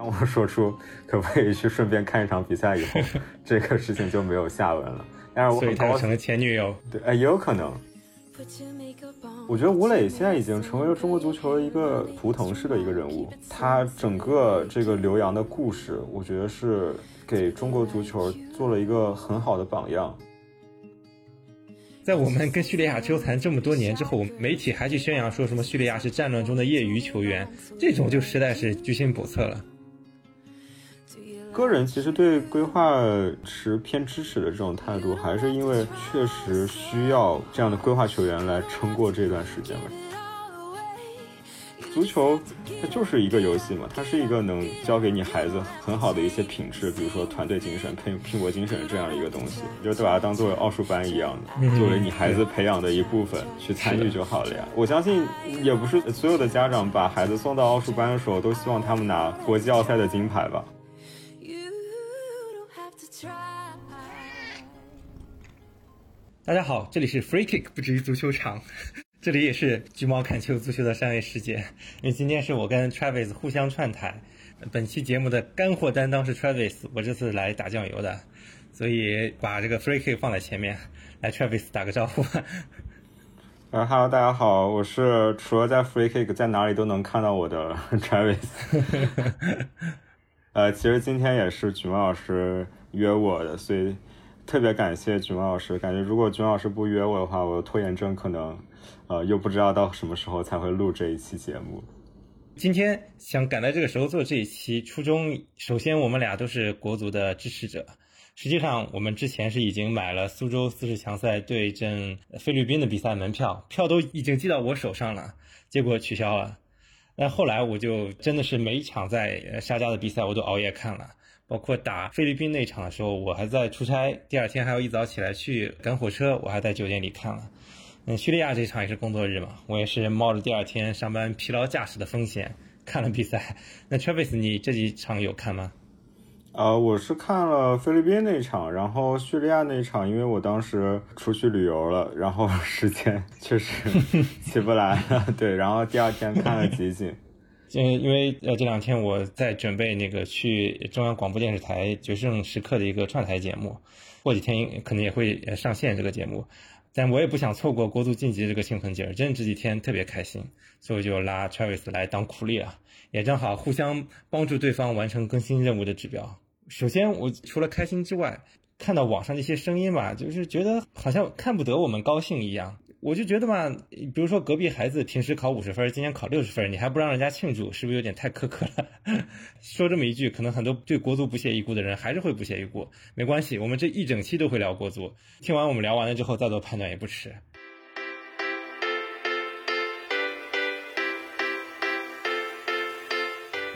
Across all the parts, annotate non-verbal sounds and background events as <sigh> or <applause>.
当我说出可不可以去顺便看一场比赛以后，<laughs> 这个事情就没有下文了。但是我很高成了前女友，对，哎，也有可能。我觉得吴磊现在已经成为了中国足球的一个图腾式的一个人物，他整个这个留洋的故事，我觉得是给中国足球做了一个很好的榜样。在我们跟叙利亚纠缠这么多年之后，媒体还去宣扬说什么叙利亚是战乱中的业余球员，这种就实在是居心叵测了。个人其实对规划持偏支持的这种态度，还是因为确实需要这样的规划球员来撑过这段时间吧。足球它就是一个游戏嘛，它是一个能教给你孩子很好的一些品质，比如说团队精神、拼拼搏精神这样一个东西，就把它当做奥数班一样的，作为你孩子培养的一部分去参与就好了呀。我相信也不是所有的家长把孩子送到奥数班的时候都希望他们拿国际奥赛的金牌吧。大家好，这里是 Free Kick 不止于足球场，<laughs> 这里也是橘猫看球足球的三维世界。因为今天是我跟 Travis 互相串台，本期节目的干货担当是 Travis，我这次来打酱油的，所以把这个 Free Kick 放在前面。来，Travis 打个招呼。呃哈喽，大家好，我是除了在 Free Kick 在哪里都能看到我的 <laughs> Travis。<laughs> 呃，其实今天也是橘猫老师约我的，所以。特别感谢菊毛老师，感觉如果菊毛老师不约我的话，我的拖延症可能，呃，又不知道到什么时候才会录这一期节目。今天想赶在这个时候做这一期，初衷首先我们俩都是国足的支持者，实际上我们之前是已经买了苏州四十强赛对阵菲律宾的比赛门票，票都已经寄到我手上了，结果取消了。那后来我就真的是每一场在沙加的比赛我都熬夜看了。包括打菲律宾那场的时候，我还在出差，第二天还要一早起来去赶火车，我还在酒店里看了。嗯，叙利亚这场也是工作日嘛，我也是冒着第二天上班疲劳驾驶的风险看了比赛。那 Travis，你这几场有看吗？呃，我是看了菲律宾那场，然后叙利亚那场，因为我当时出去旅游了，然后 <laughs> 时间确实 <laughs> 起不来了，对，然后第二天看了集锦。嗯，因为呃这两天我在准备那个去中央广播电视台《决胜时刻》的一个串台节目，过几天可能也会上线这个节目，但我也不想错过国足晋级这个兴奋劲儿，真的这几天特别开心，所以就拉 Travis 来当苦力了，也正好互相帮助对方完成更新任务的指标。首先，我除了开心之外，看到网上那些声音吧，就是觉得好像看不得我们高兴一样。我就觉得吧，比如说隔壁孩子平时考五十分，今天考六十分，你还不让人家庆祝，是不是有点太苛刻了？<laughs> 说这么一句，可能很多对国足不屑一顾的人还是会不屑一顾。没关系，我们这一整期都会聊国足，听完我们聊完了之后再做判断也不迟。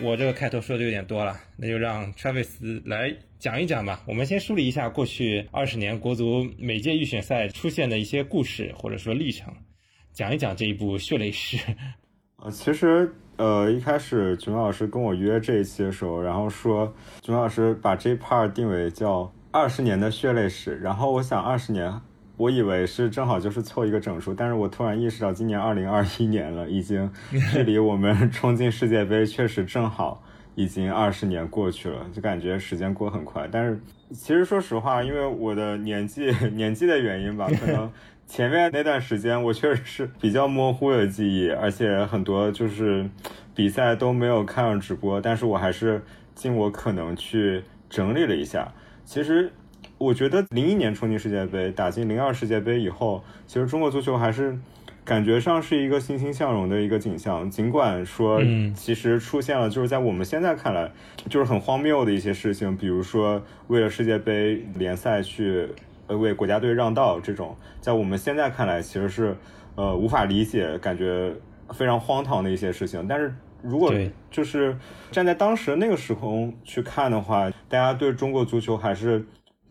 我这个开头说的有点多了，那就让 Travis 来讲一讲吧。我们先梳理一下过去二十年国足每届预选赛出现的一些故事或者说历程，讲一讲这一部血泪史。呃，其实呃一开始君老师跟我约这一期的时候，然后说君老师把这一 part 定为叫二十年的血泪史，然后我想二十年。我以为是正好就是凑一个整数，但是我突然意识到今年二零二一年了，已经 <laughs> 距离我们冲进世界杯确实正好已经二十年过去了，就感觉时间过很快。但是其实说实话，因为我的年纪 <laughs> 年纪的原因吧，可能 <laughs> 前面那段时间我确实是比较模糊的记忆，而且很多就是比赛都没有看上直播，但是我还是尽我可能去整理了一下。其实。我觉得零一年冲进世界杯，打进零二世界杯以后，其实中国足球还是感觉上是一个欣欣向荣的一个景象。尽管说，其实出现了就是在我们现在看来就是很荒谬的一些事情，比如说为了世界杯联赛去呃为国家队让道这种，在我们现在看来其实是呃无法理解，感觉非常荒唐的一些事情。但是如果就是站在当时那个时空去看的话，大家对中国足球还是。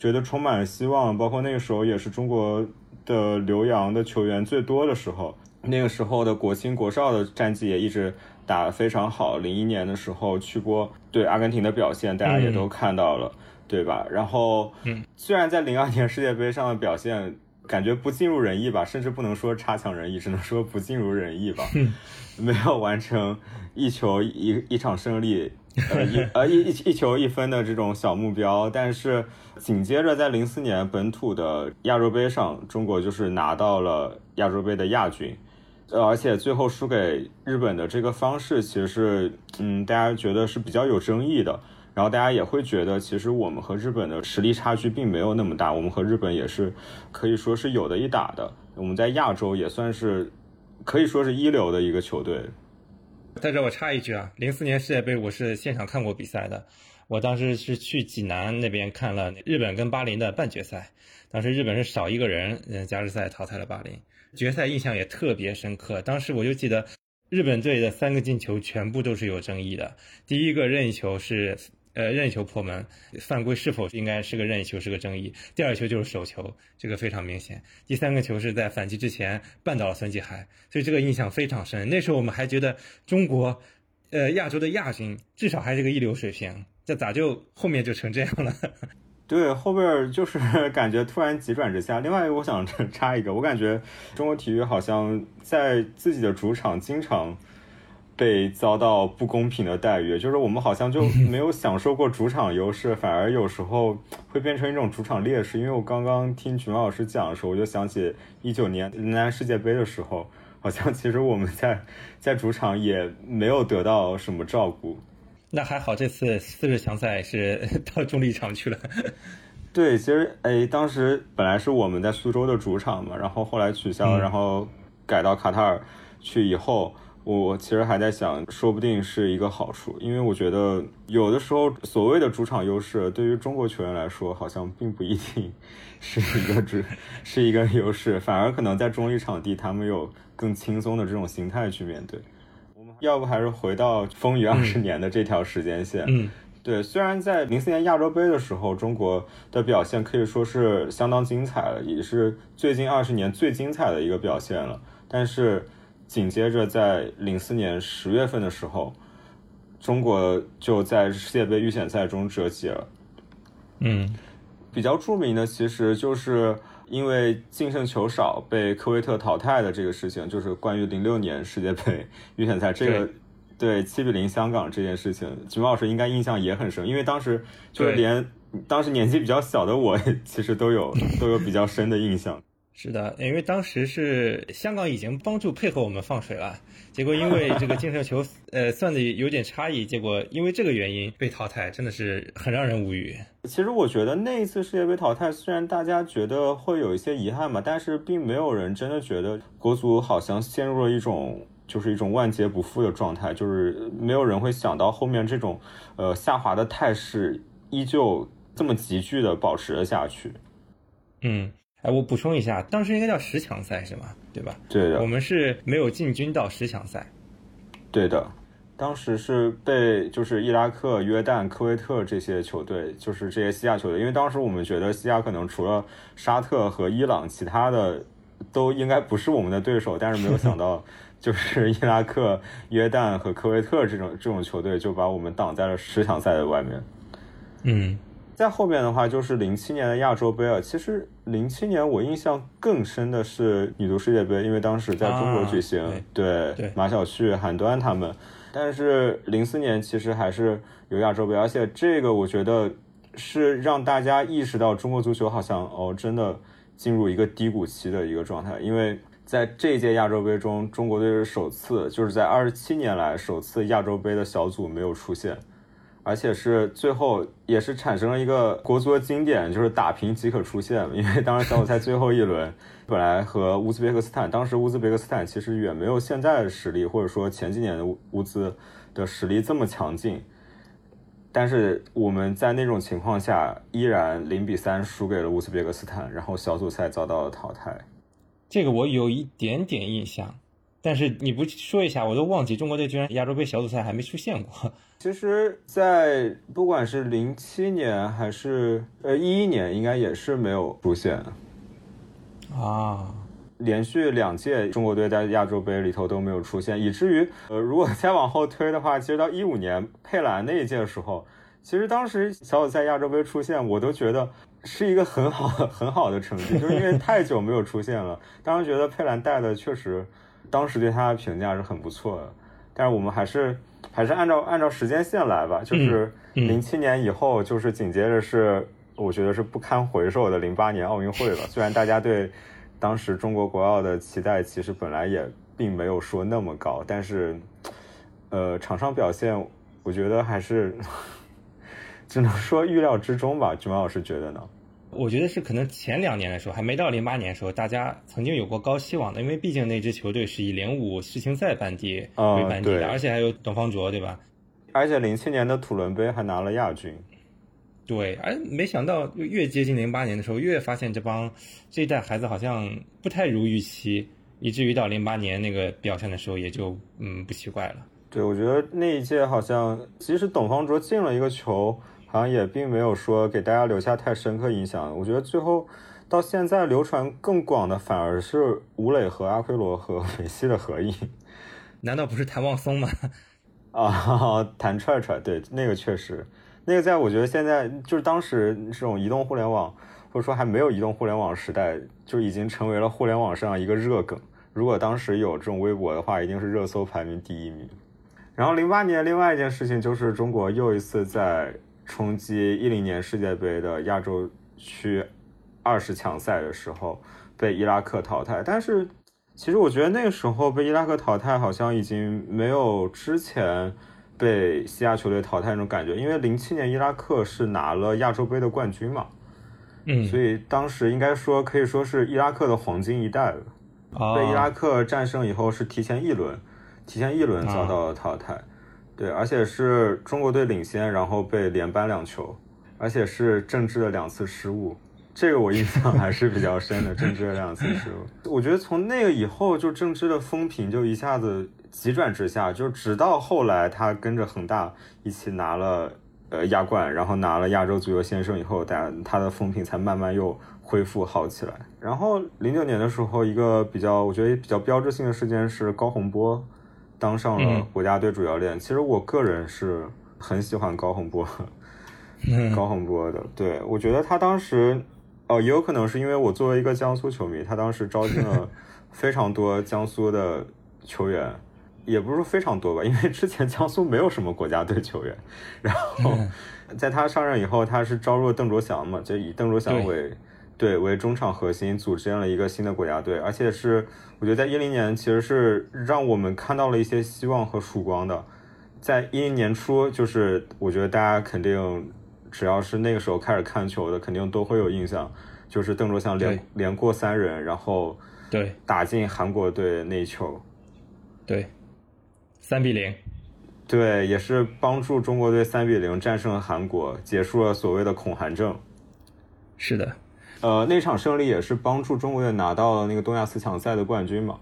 觉得充满了希望，包括那个时候也是中国的留洋的球员最多的时候。那个时候的国青国少的战绩也一直打得非常好。零一年的时候去过对阿根廷的表现，大家也都看到了，对吧？然后，虽然在零二年世界杯上的表现感觉不尽如人意吧，甚至不能说差强人意，只能说不尽如人意吧，<laughs> 没有完成一球一一场胜利。呃一呃一一一球一分的这种小目标，但是紧接着在零四年本土的亚洲杯上，中国就是拿到了亚洲杯的亚军，而且最后输给日本的这个方式，其实是嗯大家觉得是比较有争议的。然后大家也会觉得，其实我们和日本的实力差距并没有那么大，我们和日本也是可以说是有的一打的。我们在亚洲也算是可以说是一流的一个球队。在这我插一句啊，零四年世界杯我是现场看过比赛的，我当时是去济南那边看了日本跟巴林的半决赛，当时日本是少一个人，嗯，加时赛淘汰了巴林，决赛印象也特别深刻。当时我就记得日本队的三个进球全部都是有争议的，第一个任意球是。呃，任意球破门，犯规是否应该是个任意球是个争议。第二球就是手球，这个非常明显。第三个球是在反击之前绊倒了孙继海，所以这个印象非常深。那时候我们还觉得中国，呃，亚洲的亚军至少还是个一流水平，这咋就后面就成这样了？<laughs> 对，后边就是 <laughs> 感觉突然急转直下。另外，我想 <laughs> 插一个，我感觉中国体育好像在自己的主场经常。被遭到不公平的待遇，就是我们好像就没有享受过主场优势，反而有时候会变成一种主场劣势。因为我刚刚听曲毛老师讲的时候，我就想起一九年男世界杯的时候，好像其实我们在在主场也没有得到什么照顾。那还好，这次四十强赛是 <laughs> 到中立场去了。对，其实哎，当时本来是我们在苏州的主场嘛，然后后来取消，然后改到卡塔尔去以后。我其实还在想，说不定是一个好处，因为我觉得有的时候所谓的主场优势，对于中国球员来说，好像并不一定 <laughs> 是一个主是一个优势，反而可能在中立场地，他们有更轻松的这种心态去面对。要不还是回到风雨二十年的这条时间线？嗯，对，虽然在零四年亚洲杯的时候，中国的表现可以说是相当精彩了，也是最近二十年最精彩的一个表现了，但是。紧接着，在零四年十月份的时候，中国就在世界杯预选赛中折戟了。嗯，比较著名的其实就是因为净胜球少被科威特淘汰的这个事情，就是关于零六年世界杯预选赛这个对。七比零香港这件事情，橘猫老师应该印象也很深，因为当时就是连当时年纪比较小的我，<laughs> 其实都有都有比较深的印象。是的，因为当时是香港已经帮助配合我们放水了，结果因为这个净胜球呃算的有点差异，结果因为这个原因被淘汰，真的是很让人无语。其实我觉得那一次世界杯淘汰，虽然大家觉得会有一些遗憾吧，但是并没有人真的觉得国足好像陷入了一种就是一种万劫不复的状态，就是没有人会想到后面这种呃下滑的态势依旧这么急剧的保持了下去。嗯。哎，我补充一下，当时应该叫十强赛是吗？对吧？对的。我们是没有进军到十强赛。对的，当时是被就是伊拉克、约旦、科威特这些球队，就是这些西亚球队，因为当时我们觉得西亚可能除了沙特和伊朗，其他的都应该不是我们的对手，但是没有想到，<laughs> 就是伊拉克、约旦和科威特这种这种球队就把我们挡在了十强赛的外面。嗯。在后面的话就是零七年的亚洲杯了。其实零七年我印象更深的是女足世界杯，因为当时在中国举行，对马晓旭、韩端他们。但是零四年其实还是有亚洲杯，而且这个我觉得是让大家意识到中国足球好像哦真的进入一个低谷期的一个状态，因为在这届亚洲杯中，中国队是首次就是在二十七年来首次亚洲杯的小组没有出现。而且是最后也是产生了一个国足的经典，就是打平即可出线。因为当时小组赛最后一轮，本来和乌兹别克斯坦，当时乌兹别克斯坦其实远没有现在的实力，或者说前几年的乌兹的实力这么强劲。但是我们在那种情况下，依然零比三输给了乌兹别克斯坦，然后小组赛遭到了淘汰。这个我有一点点印象。但是你不说一下，我都忘记中国队居然亚洲杯小组赛还没出现过。<laughs> 其实，在不管是零七年还是呃一一年，应该也是没有出现。啊，连续两届中国队在亚洲杯里头都没有出现，以至于呃如果再往后推的话，其实到一五年佩兰那一届的时候，其实当时小组赛亚洲杯出现，我都觉得是一个很好很好的成绩，就是因为太久没有出现了。当时觉得佩兰带的确实。当时对他的评价是很不错的，但是我们还是还是按照按照时间线来吧，就是零七年以后，就是紧接着是我觉得是不堪回首的零八年奥运会了。虽然大家对当时中国国奥的期待其实本来也并没有说那么高，但是呃场上表现，我觉得还是 <laughs> 只能说预料之中吧。君老师觉得呢？我觉得是可能前两年的时候，还没到零八年的时候，大家曾经有过高希望的，因为毕竟那支球队是以零五世青赛班底为班底的，而且还有董方卓，对吧？而且零七年的土伦杯还拿了亚军。对，而没想到越接近零八年的时候，越发现这帮这一代孩子好像不太如预期，以至于到零八年那个表现的时候，也就嗯不奇怪了。对，我觉得那一届好像，即使董方卓进了一个球。好像也并没有说给大家留下太深刻印象。我觉得最后到现在流传更广的反而是吴磊和阿奎罗和梅西的合影。<laughs> 难道不是谭望松吗？<laughs> 啊，谭踹踹，对，那个确实，那个在我觉得现在就是当时这种移动互联网或者说还没有移动互联网时代，就已经成为了互联网上一个热梗。如果当时有这种微博的话，一定是热搜排名第一名。然后零八年另外一件事情就是中国又一次在。冲击一零年世界杯的亚洲区二十强赛的时候被伊拉克淘汰，但是其实我觉得那个时候被伊拉克淘汰好像已经没有之前被西亚球队淘汰那种感觉，因为零七年伊拉克是拿了亚洲杯的冠军嘛，嗯，所以当时应该说可以说是伊拉克的黄金一代了。被伊拉克战胜以后是提前一轮，提前一轮遭到了淘汰。对，而且是中国队领先，然后被连扳两球，而且是郑智的两次失误，这个我印象 <laughs> 还是比较深的。郑智的两次失误，我觉得从那个以后，就郑智的风评就一下子急转直下，就直到后来他跟着恒大一起拿了呃亚冠，然后拿了亚洲足球先生以后，大他的风评才慢慢又恢复好起来。然后零九年的时候，一个比较我觉得比较标志性的事件是高洪波。当上了国家队主教练，其实我个人是很喜欢高洪波，高洪波的。对我觉得他当时，哦，也有可能是因为我作为一个江苏球迷，他当时招进了 <laughs> 非常多江苏的球员，也不是说非常多吧，因为之前江苏没有什么国家队球员。然后在他上任以后，他是招入了邓卓翔嘛，就以邓卓翔为。对，为中场核心组建了一个新的国家队，而且是我觉得在一零年其实是让我们看到了一些希望和曙光的。在一零年初，就是我觉得大家肯定只要是那个时候开始看球的，肯定都会有印象，就是邓卓翔连连过三人，然后对打进韩国队那一球，对，三比零，对，也是帮助中国队三比零战胜了韩国，结束了所谓的恐韩症。是的。呃，那场胜利也是帮助中国队拿到了那个东亚四强赛的冠军嘛。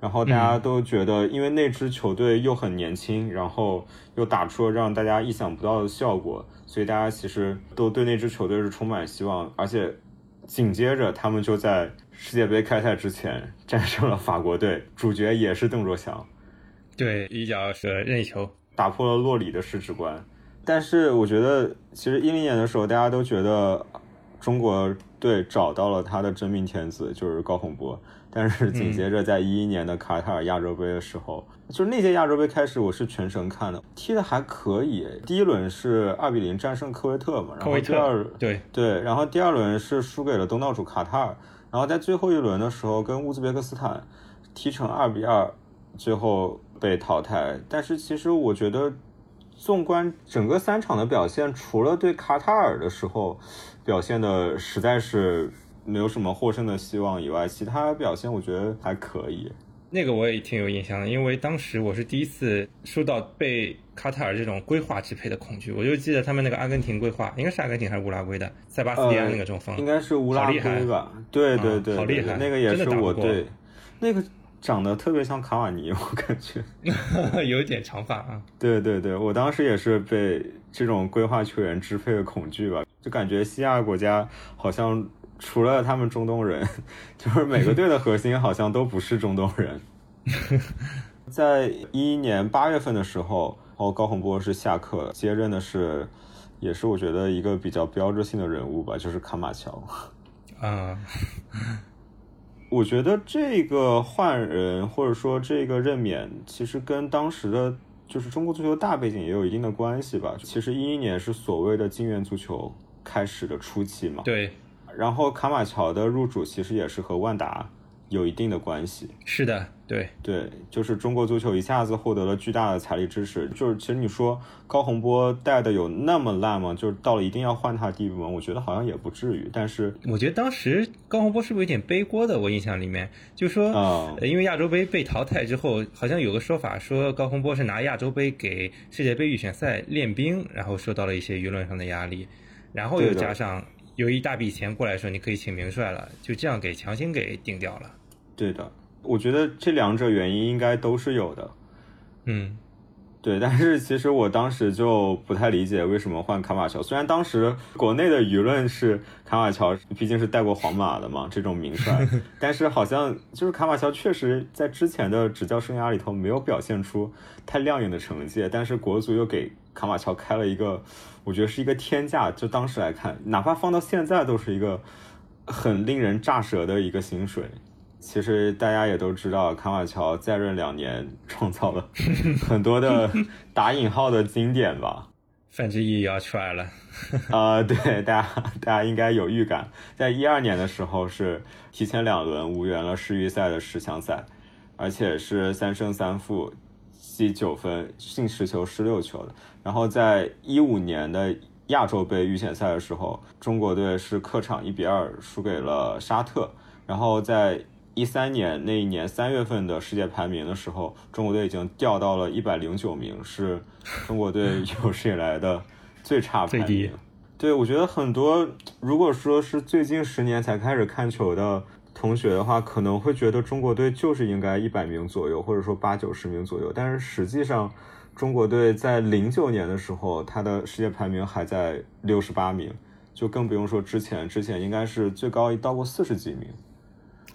然后大家都觉得，因为那支球队又很年轻，然后又打出了让大家意想不到的效果，所以大家其实都对那支球队是充满希望。而且紧接着他们就在世界杯开赛之前 <laughs> 战胜了法国队，主角也是邓卓翔，对，一脚是任意球打破了洛里的世界观。但是我觉得，其实一零年的时候，大家都觉得。中国队找到了他的真命天子，就是高洪波。但是紧接着在一一年的卡塔尔亚洲杯的时候，就是那届亚洲杯开始，我是全程看的，踢的还可以。第一轮是二比零战胜科威特嘛，然后第二对对，然后第二轮是输给了东道主卡塔尔，然后在最后一轮的时候跟乌兹别克斯坦踢成二比二，最后被淘汰。但是其实我觉得，纵观整个三场的表现，除了对卡塔尔的时候。表现的实在是没有什么获胜的希望以外，其他表现我觉得还可以。那个我也挺有印象的，因为当时我是第一次受到被卡塔尔这种规划支配的恐惧。我就记得他们那个阿根廷规划，应该是阿根廷还是乌拉圭的塞巴斯蒂安那个中锋，应该是乌拉圭吧？对对对，好厉害！那个也是我对那个长得特别像卡瓦尼，我感觉有点长发啊。对对对，我当时也是被这种规划球员支配的恐惧吧。就感觉西亚国家好像除了他们中东人，<laughs> 就是每个队的核心好像都不是中东人。<laughs> 在一一年八月份的时候，哦，高洪波是下课接任的是，也是我觉得一个比较标志性的人物吧，就是卡马乔。啊，<laughs> 我觉得这个换人或者说这个任免，其实跟当时的就是中国足球大背景也有一定的关系吧。其实一一年是所谓的金元足球开始的初期嘛。对。然后卡马乔的入主其实也是和万达有一定的关系。是的，对对，就是中国足球一下子获得了巨大的财力支持。就是其实你说高洪波带的有那么烂吗？就是到了一定要换他的地步吗？我觉得好像也不至于。但是我觉得当时高洪波是不是有点背锅的？我印象里面就说，啊，因为亚洲杯被淘汰之后，好像有个说法说高洪波是拿亚洲杯给世界杯预选赛练兵，然后受到了一些舆论上的压力，然后又加上。有一大笔钱过来说，你可以请名帅了，就这样给强行给定掉了。对的，我觉得这两者原因应该都是有的。嗯，对，但是其实我当时就不太理解为什么换卡马乔。虽然当时国内的舆论是卡马乔毕竟是带过皇马的嘛，这种名帅，<laughs> 但是好像就是卡马乔确实在之前的执教生涯里头没有表现出太亮眼的成绩，但是国足又给卡马乔开了一个。我觉得是一个天价，就当时来看，哪怕放到现在都是一个很令人炸舌的一个薪水。其实大家也都知道，卡马乔在任两年，创造了 <laughs> 很多的打引号的经典吧。范志毅要出来了。<laughs> 啊，对，大家大家应该有预感，在一二年的时候是提前两轮无缘了世预赛的十强赛，而且是三胜三负。积九分，进十球失六球的。然后在一五年的亚洲杯预选赛的时候，中国队是客场一比二输给了沙特。然后在一三年那一年三月份的世界排名的时候，中国队已经掉到了一百零九名，是中国队 <laughs> 有史以来的最差排名。对，我觉得很多如果说是最近十年才开始看球的。同学的话可能会觉得中国队就是应该一百名左右，或者说八九十名左右。但是实际上，中国队在零九年的时候，他的世界排名还在六十八名，就更不用说之前，之前应该是最高到过四十几名。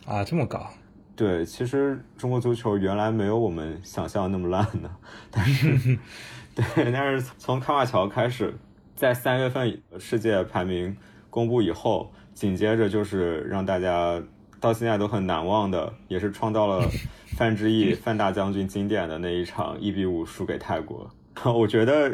啊，这么高？对，其实中国足球原来没有我们想象那么烂的。但是，<laughs> 对，但是从卡瓦乔开始，在三月份世界排名公布以后，紧接着就是让大家。到现在都很难忘的，也是创造了范志毅 <laughs> 范大将军经典的那一场一比五输给泰国。<laughs> 我觉得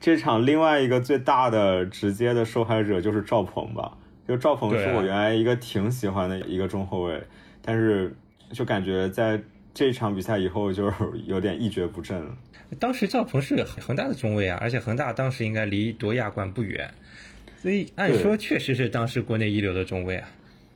这场另外一个最大的直接的受害者就是赵鹏吧，就赵鹏是我原来一个挺喜欢的一个中后卫，但是就感觉在这场比赛以后就有点一蹶不振了。当时赵鹏是恒大的中卫啊，而且恒大当时应该离夺亚冠不远，所以按说确实是当时国内一流的中卫啊。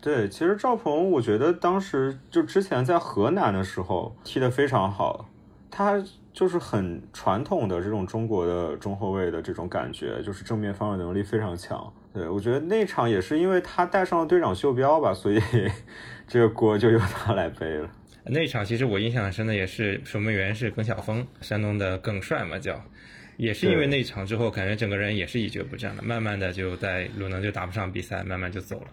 对，其实赵鹏，我觉得当时就之前在河南的时候踢得非常好，他就是很传统的这种中国的中后卫的这种感觉，就是正面防守能力非常强。对我觉得那场也是因为他带上了队长袖标吧，所以 <laughs> 这个锅就由他来背了。那场其实我印象很深的也是守门员是耿晓峰，山东的耿帅嘛叫，也是因为那场之后，感觉整个人也是一蹶不振了，慢慢的就在鲁能就打不上比赛，慢慢就走了。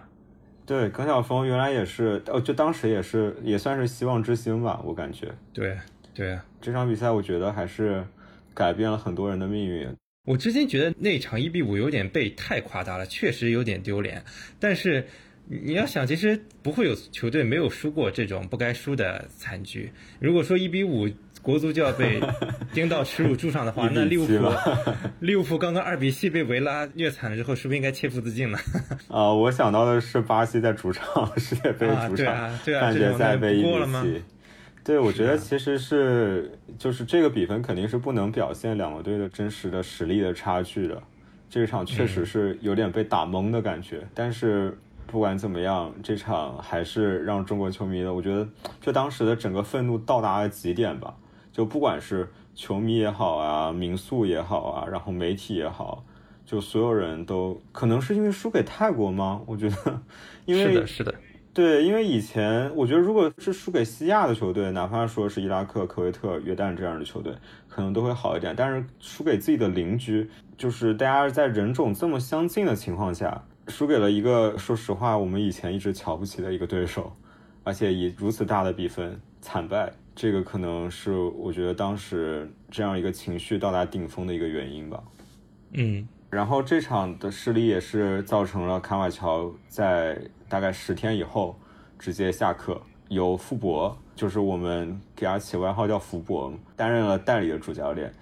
对，耿晓峰原来也是，哦，就当时也是，也算是希望之星吧，我感觉。对，对，这场比赛我觉得还是改变了很多人的命运。我之前觉得那场一比五有点被太夸大了，确实有点丢脸。但是你要想，其实不会有球队没有输过这种不该输的惨剧。如果说一比五。国足就要被 <laughs> 盯到耻辱柱上的话，那利物浦，利物浦刚刚二比七被维拉虐惨了之后，是不是应该切腹自尽了？<laughs> 啊，我想到的是巴西在主场世界杯主场半 <laughs> 决赛被一比七。对，我觉得其实是就是这个比分肯定是不能表现两个队的真实的实力的差距的。这场确实是有点被打懵的感觉，但是不管怎么样，这场还是让中国球迷的，我觉得就当时的整个愤怒到达了极点吧。就不管是球迷也好啊，民宿也好啊，然后媒体也好，就所有人都可能是因为输给泰国吗？我觉得，因为是的，是的，对，因为以前我觉得如果是输给西亚的球队，哪怕说是伊拉克、科威特、约旦这样的球队，可能都会好一点。但是输给自己的邻居，就是大家在人种这么相近的情况下，输给了一个说实话我们以前一直瞧不起的一个对手，而且以如此大的比分惨败。这个可能是我觉得当时这样一个情绪到达顶峰的一个原因吧。嗯，然后这场的失利也是造成了卡瓦乔在大概十天以后直接下课，由福博就是我们给他起外号叫福伯，担任了代理的主教练。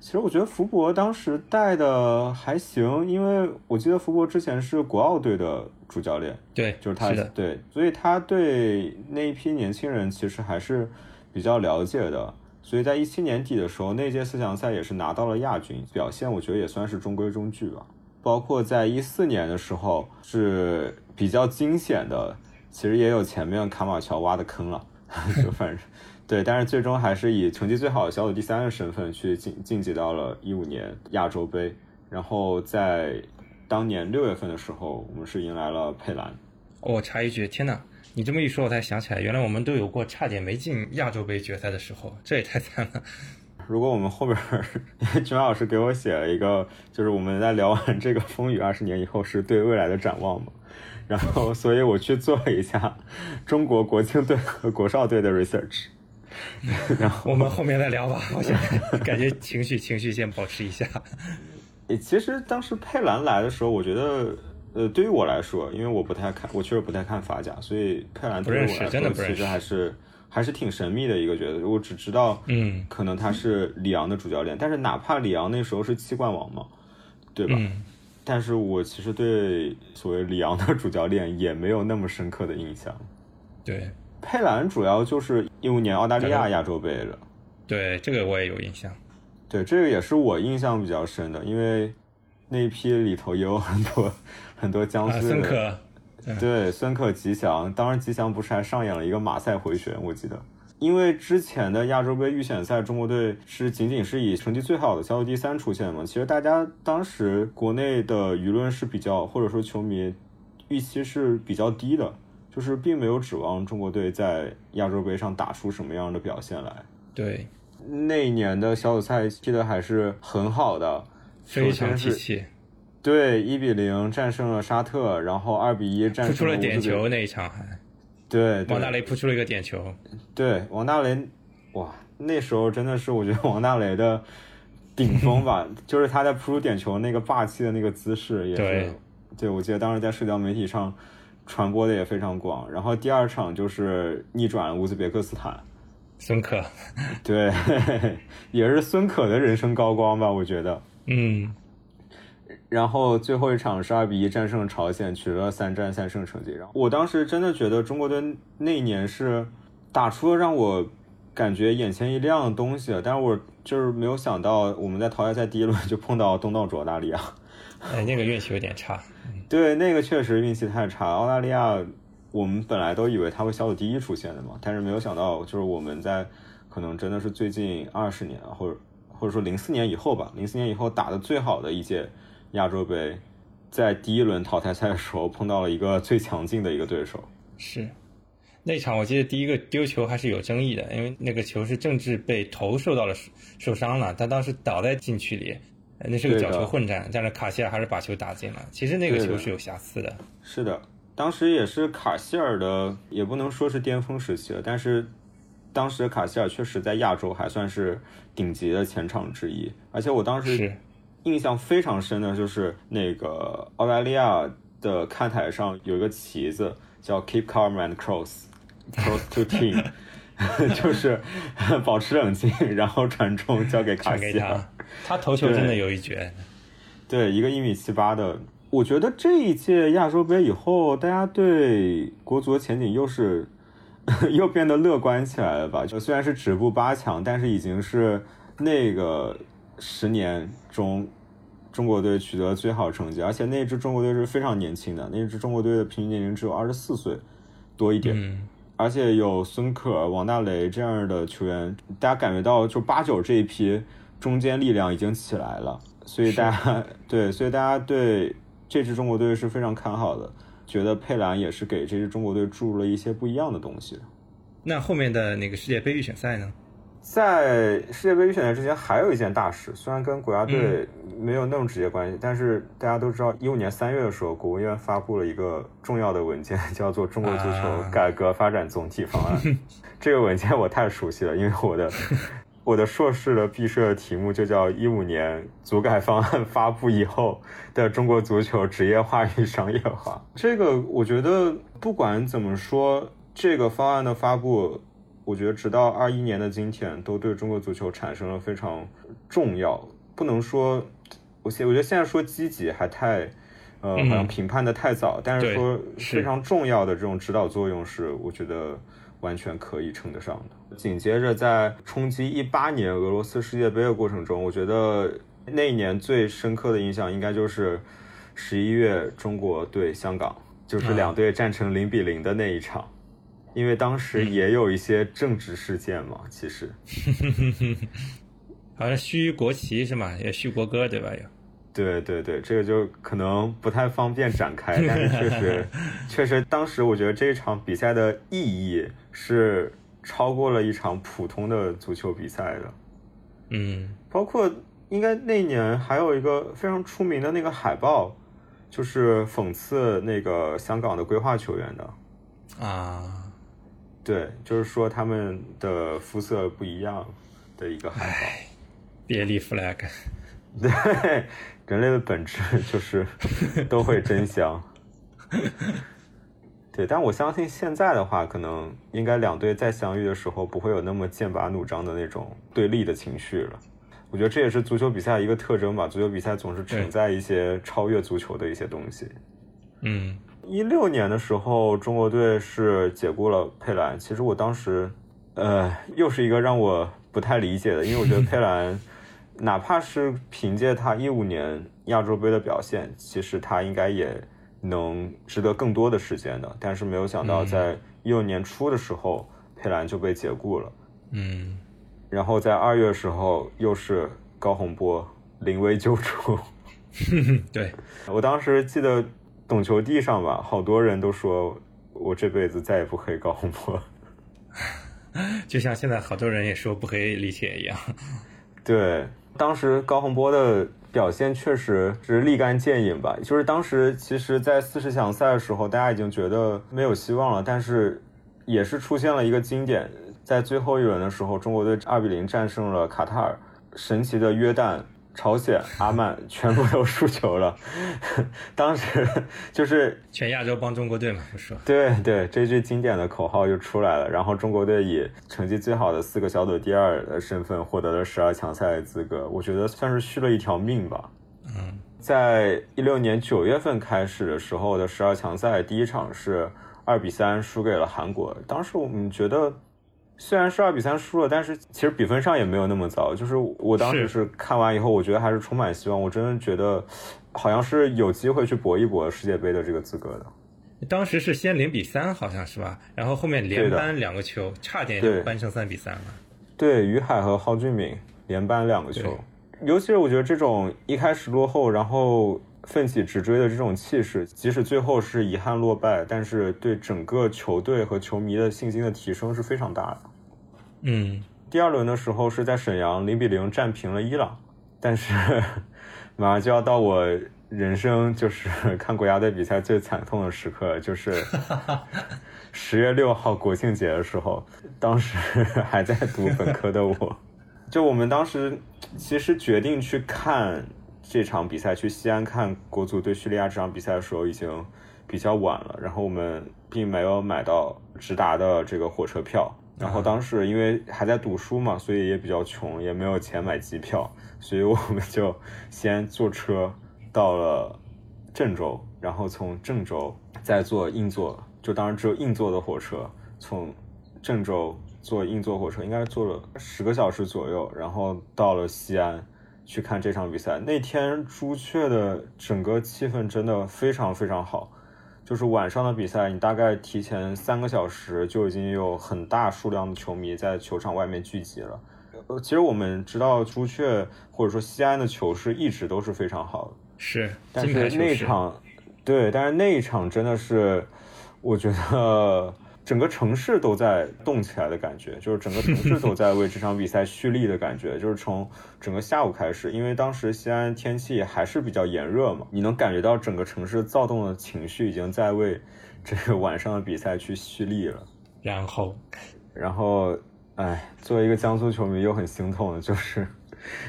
其实我觉得福伯当时带的还行，因为我记得福伯之前是国奥队的主教练，对，就是他的，对，所以他对那一批年轻人其实还是比较了解的。所以在一七年底的时候，那届四强赛也是拿到了亚军，表现我觉得也算是中规中矩吧。包括在一四年的时候是比较惊险的，其实也有前面卡马乔挖的坑了，<laughs> 就反正对，但是最终还是以成绩最好的小组第三的身份去晋晋级到了一五年亚洲杯。然后在当年六月份的时候，我们是迎来了佩兰。我插一句，天哪！你这么一说，我才想起来，原来我们都有过差点没进亚洲杯决赛的时候，这也太惨了。<laughs> 如果我们后边，<laughs> 君老师给我写了一个，就是我们在聊完这个风雨二十年以后，是对未来的展望嘛？然后，所以我去做了一下中国国青队和国少队的 research。<laughs> 然后我们后面再聊吧，我现在感觉情绪情绪先保持一下。其实当时佩兰来的时候，我觉得。呃，对于我来说，因为我不太看，我确实不太看法甲，所以佩兰对于我来说，其实还是还是挺神秘的一个角色。我只知道，嗯，可能他是里昂的主教练，但是哪怕里昂那时候是七冠王嘛，对吧？但是我其实对所谓里昂的主教练也没有那么深刻的印象。对，佩兰主要就是一五年澳大利亚亚洲杯了。对，这个我也有印象。对，这个也是我印象比较深的，因为那一批里头也有很多。很多江苏孙可，对孙可吉祥，当时吉祥不是还上演了一个马赛回旋？我记得，因为之前的亚洲杯预选赛，中国队是仅仅是以成绩最好的小组第三出现嘛。其实大家当时国内的舆论是比较，或者说球迷预期是比较低的，就是并没有指望中国队在亚洲杯上打出什么样的表现来。对，那一年的小组赛踢得还是很好的，非常气气。对，一比零战胜了沙特，然后二比一战胜了点球那一场还，对，王大雷扑出了一个点球。对，王大雷，哇，那时候真的是我觉得王大雷的顶峰吧，<laughs> 就是他在扑出点球那个霸气的那个姿势也是，对，我记得当时在社交媒体上传播的也非常广。然后第二场就是逆转了乌兹别克斯坦，孙可，对，<laughs> 也是孙可的人生高光吧，我觉得，嗯。然后最后一场是二比一战胜朝鲜，取得了三战三胜成绩。然后我当时真的觉得中国队那一年是打出了让我感觉眼前一亮的东西，但是我就是没有想到我们在淘汰赛第一轮就碰到东道主澳大利亚。哎，那个运气有点差。对，那个确实运气太差。澳大利亚，我们本来都以为他会小组第一出现的嘛，但是没有想到就是我们在可能真的是最近二十年，或者或者说零四年以后吧，零四年以后打的最好的一届。亚洲杯在第一轮淘汰赛的时候碰到了一个最强劲的一个对手，是那场我记得第一个丢球还是有争议的，因为那个球是郑智被头受到了受伤了，他当时倒在禁区里，那是个角球混战，但是卡希尔还是把球打进了。其实那个球是有瑕疵的。是的，当时也是卡希尔的，也不能说是巅峰时期了，但是当时卡希尔确实在亚洲还算是顶级的前场之一，而且我当时。印象非常深的就是那个澳大利亚的看台上有一个旗子叫 Keep calm and cross，cross to team，<laughs> 就是 <laughs> 保持冷静，然后传中交给卡西尔。他投球真的有一绝。对，一个一米七八的。我觉得这一届亚洲杯以后，大家对国足的前景又是 <laughs> 又变得乐观起来了吧？就虽然是止步八强，但是已经是那个。十年中，中国队取得最好成绩，而且那支中国队是非常年轻的，那支中国队的平均年龄只有二十四岁多一点，而且有孙可、王大雷这样的球员，大家感觉到就八九这一批中坚力量已经起来了，所以大家对，所以大家对这支中国队是非常看好的，觉得佩兰也是给这支中国队注入了一些不一样的东西。那后面的那个世界杯预选赛呢？在世界杯预选赛之前，还有一件大事，虽然跟国家队没有那么直接关系，但是大家都知道，一五年三月的时候，国务院发布了一个重要的文件，叫做《中国足球改革发展总体方案》。<laughs> 这个文件我太熟悉了，因为我的 <laughs> 我的硕士的毕设题目就叫《一五年足改方案发布以后的中国足球职业化与商业化》。这个我觉得不管怎么说，这个方案的发布。我觉得直到二一年的今天，都对中国足球产生了非常重要，不能说，我现我觉得现在说积极还太，呃，好像评判的太早，但是说非常重要的这种指导作用是，我觉得完全可以称得上的。紧接着在冲击一八年俄罗斯世界杯的过程中，我觉得那一年最深刻的印象应该就是十一月中国对香港，就是两队战成零比零的那一场。因为当时也有一些政治事件嘛，其实，<laughs> 好像虚国旗是吗？也虚国歌对吧？有，对对对，这个就可能不太方便展开，但是确实，<laughs> 确实当时我觉得这一场比赛的意义是超过了一场普通的足球比赛的。嗯，包括应该那年还有一个非常出名的那个海报，就是讽刺那个香港的规划球员的啊。对，就是说他们的肤色不一样的一个海报，别立 flag。对，人类的本质就是都会真香。<laughs> 对，但我相信现在的话，可能应该两队再相遇的时候，不会有那么剑拔弩张的那种对立的情绪了。我觉得这也是足球比赛一个特征吧，足球比赛总是存在一些超越足球的一些东西。嗯。一六年的时候，中国队是解雇了佩兰。其实我当时，呃，又是一个让我不太理解的，因为我觉得 <laughs> 佩兰，哪怕是凭借他一五年亚洲杯的表现，其实他应该也能值得更多的时间的。但是没有想到，在一六年初的时候，佩兰就被解雇了。嗯，然后在二月的时候，又是高洪波临危救助。<laughs> 对我当时记得。懂球帝上吧，好多人都说我这辈子再也不黑高洪波，<laughs> 就像现在好多人也说不黑李铁一样。<laughs> 对，当时高洪波的表现确实是立竿见影吧。就是当时其实，在四十强赛的时候，大家已经觉得没有希望了，但是也是出现了一个经典，在最后一轮的时候，中国队二比零战胜了卡塔尔，神奇的约旦。朝鲜、阿曼全部都输球了，<laughs> 当时就是全亚洲帮中国队嘛，不是。对对，这句经典的口号就出来了。然后中国队以成绩最好的四个小组第二的身份获得了十二强赛的资格，我觉得算是续了一条命吧。嗯，在一六年九月份开始的时候的十二强赛，第一场是二比三输给了韩国，当时我们觉得。虽然是二比三输了，但是其实比分上也没有那么糟。就是我当时是看完以后，我觉得还是充满希望。我真的觉得，好像是有机会去搏一搏世界杯的这个资格的。当时是先零比三，好像是吧？然后后面连扳两个球，差点就扳成三比三了。对，于海和蒿俊闵连扳两个球。尤其是我觉得这种一开始落后，然后奋起直追的这种气势，即使最后是遗憾落败，但是对整个球队和球迷的信心的提升是非常大的。嗯，第二轮的时候是在沈阳零比零战平了伊朗，但是马上就要到我人生就是 <laughs> 看国家队比赛最惨痛的时刻，就是 <laughs> 十月六号国庆节的时候，当时 <laughs> 还在读本科的我，就我们当时其实决定去看这场比赛，去西安看国足对叙利亚这场比赛的时候已经比较晚了，然后我们并没有买到直达的这个火车票。然后当时因为还在读书嘛，所以也比较穷，也没有钱买机票，所以我们就先坐车到了郑州，然后从郑州再坐硬座，就当时只有硬座的火车，从郑州坐硬座火车，应该坐了十个小时左右，然后到了西安去看这场比赛。那天朱雀的整个气氛真的非常非常好。就是晚上的比赛，你大概提前三个小时就已经有很大数量的球迷在球场外面聚集了。呃，其实我们知道朱雀或者说西安的球市一直都是非常好的，是，但是那场，对，但是那一场真的是，我觉得。整个城市都在动起来的感觉，就是整个城市都在为这场比赛蓄力的感觉。<laughs> 就是从整个下午开始，因为当时西安天气还是比较炎热嘛，你能感觉到整个城市躁动的情绪已经在为这个晚上的比赛去蓄力了。然后，然后，哎，作为一个江苏球迷，又很心痛的就是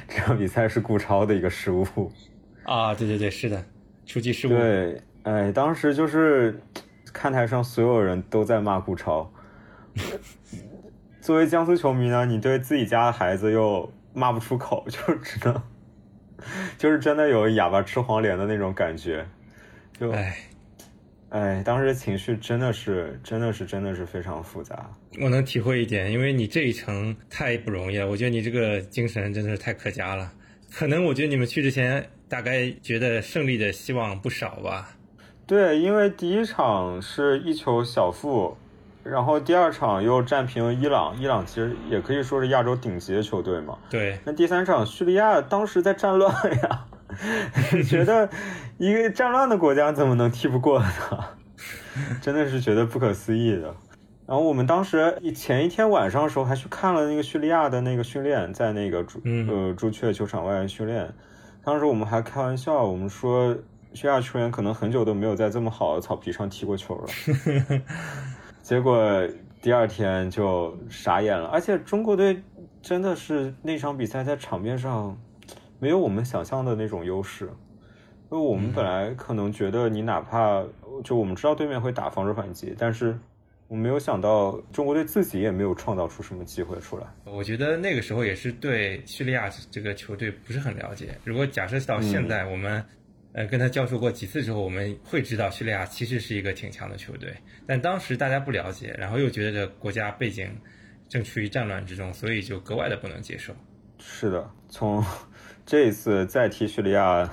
这场比赛是顾超的一个失误。啊，对对对，是的，出击失误。对，哎，当时就是。看台上所有人都在骂顾超，<laughs> 作为江苏球迷呢，你对自己家的孩子又骂不出口，<laughs> 就只能，就是真的有哑巴吃黄连的那种感觉，就哎，哎，当时情绪真的是，真的是，真的是非常复杂。我能体会一点，因为你这一程太不容易了，我觉得你这个精神真的是太可嘉了。可能我觉得你们去之前大概觉得胜利的希望不少吧？对，因为第一场是一球小负，然后第二场又战平了伊朗，伊朗其实也可以说是亚洲顶级的球队嘛。对，那第三场叙利亚当时在战乱呀，<laughs> 觉得一个战乱的国家怎么能踢不过呢？<laughs> 真的是觉得不可思议的。然后我们当时前一天晚上的时候还去看了那个叙利亚的那个训练，在那个朱呃朱雀球场外训练。当时我们还开玩笑，我们说叙利亚球员可能很久都没有在这么好的草皮上踢过球了。<laughs> 结果第二天就傻眼了，而且中国队真的是那场比赛在场面上没有我们想象的那种优势。因为我们本来可能觉得你哪怕就我们知道对面会打防守反击，但是。我没有想到中国队自己也没有创造出什么机会出来。我觉得那个时候也是对叙利亚这个球队不是很了解。如果假设到现在，我们呃跟他交手过几次之后，我们会知道叙利亚其实是一个挺强的球队。但当时大家不了解，然后又觉得这国家背景正处于战乱之中，所以就格外的不能接受。是的，从 <laughs> 这一次再踢叙利亚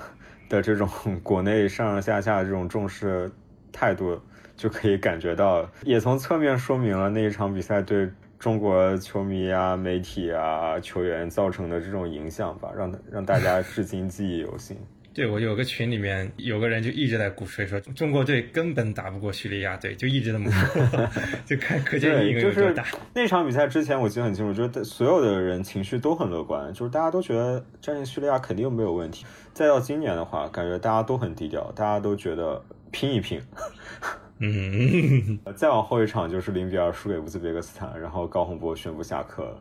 的这种 <laughs> 国内上上下下这种重视态度。就可以感觉到，也从侧面说明了那一场比赛对中国球迷啊、媒体啊、球员造成的这种影响吧，让让大家至今记忆犹新。对我有个群里面有个人就一直在鼓吹说，中国队根本打不过叙利亚队，就一直这么说，<laughs> 就看可见影有多大。那场比赛之前我记得很清楚，就是所有的人情绪都很乐观，就是大家都觉得战胜叙利亚肯定没有问题。再到今年的话，感觉大家都很低调，大家都觉得拼一拼。嗯，<laughs> 再往后一场就是零比二输给乌兹别克斯坦，然后高洪波宣布下课。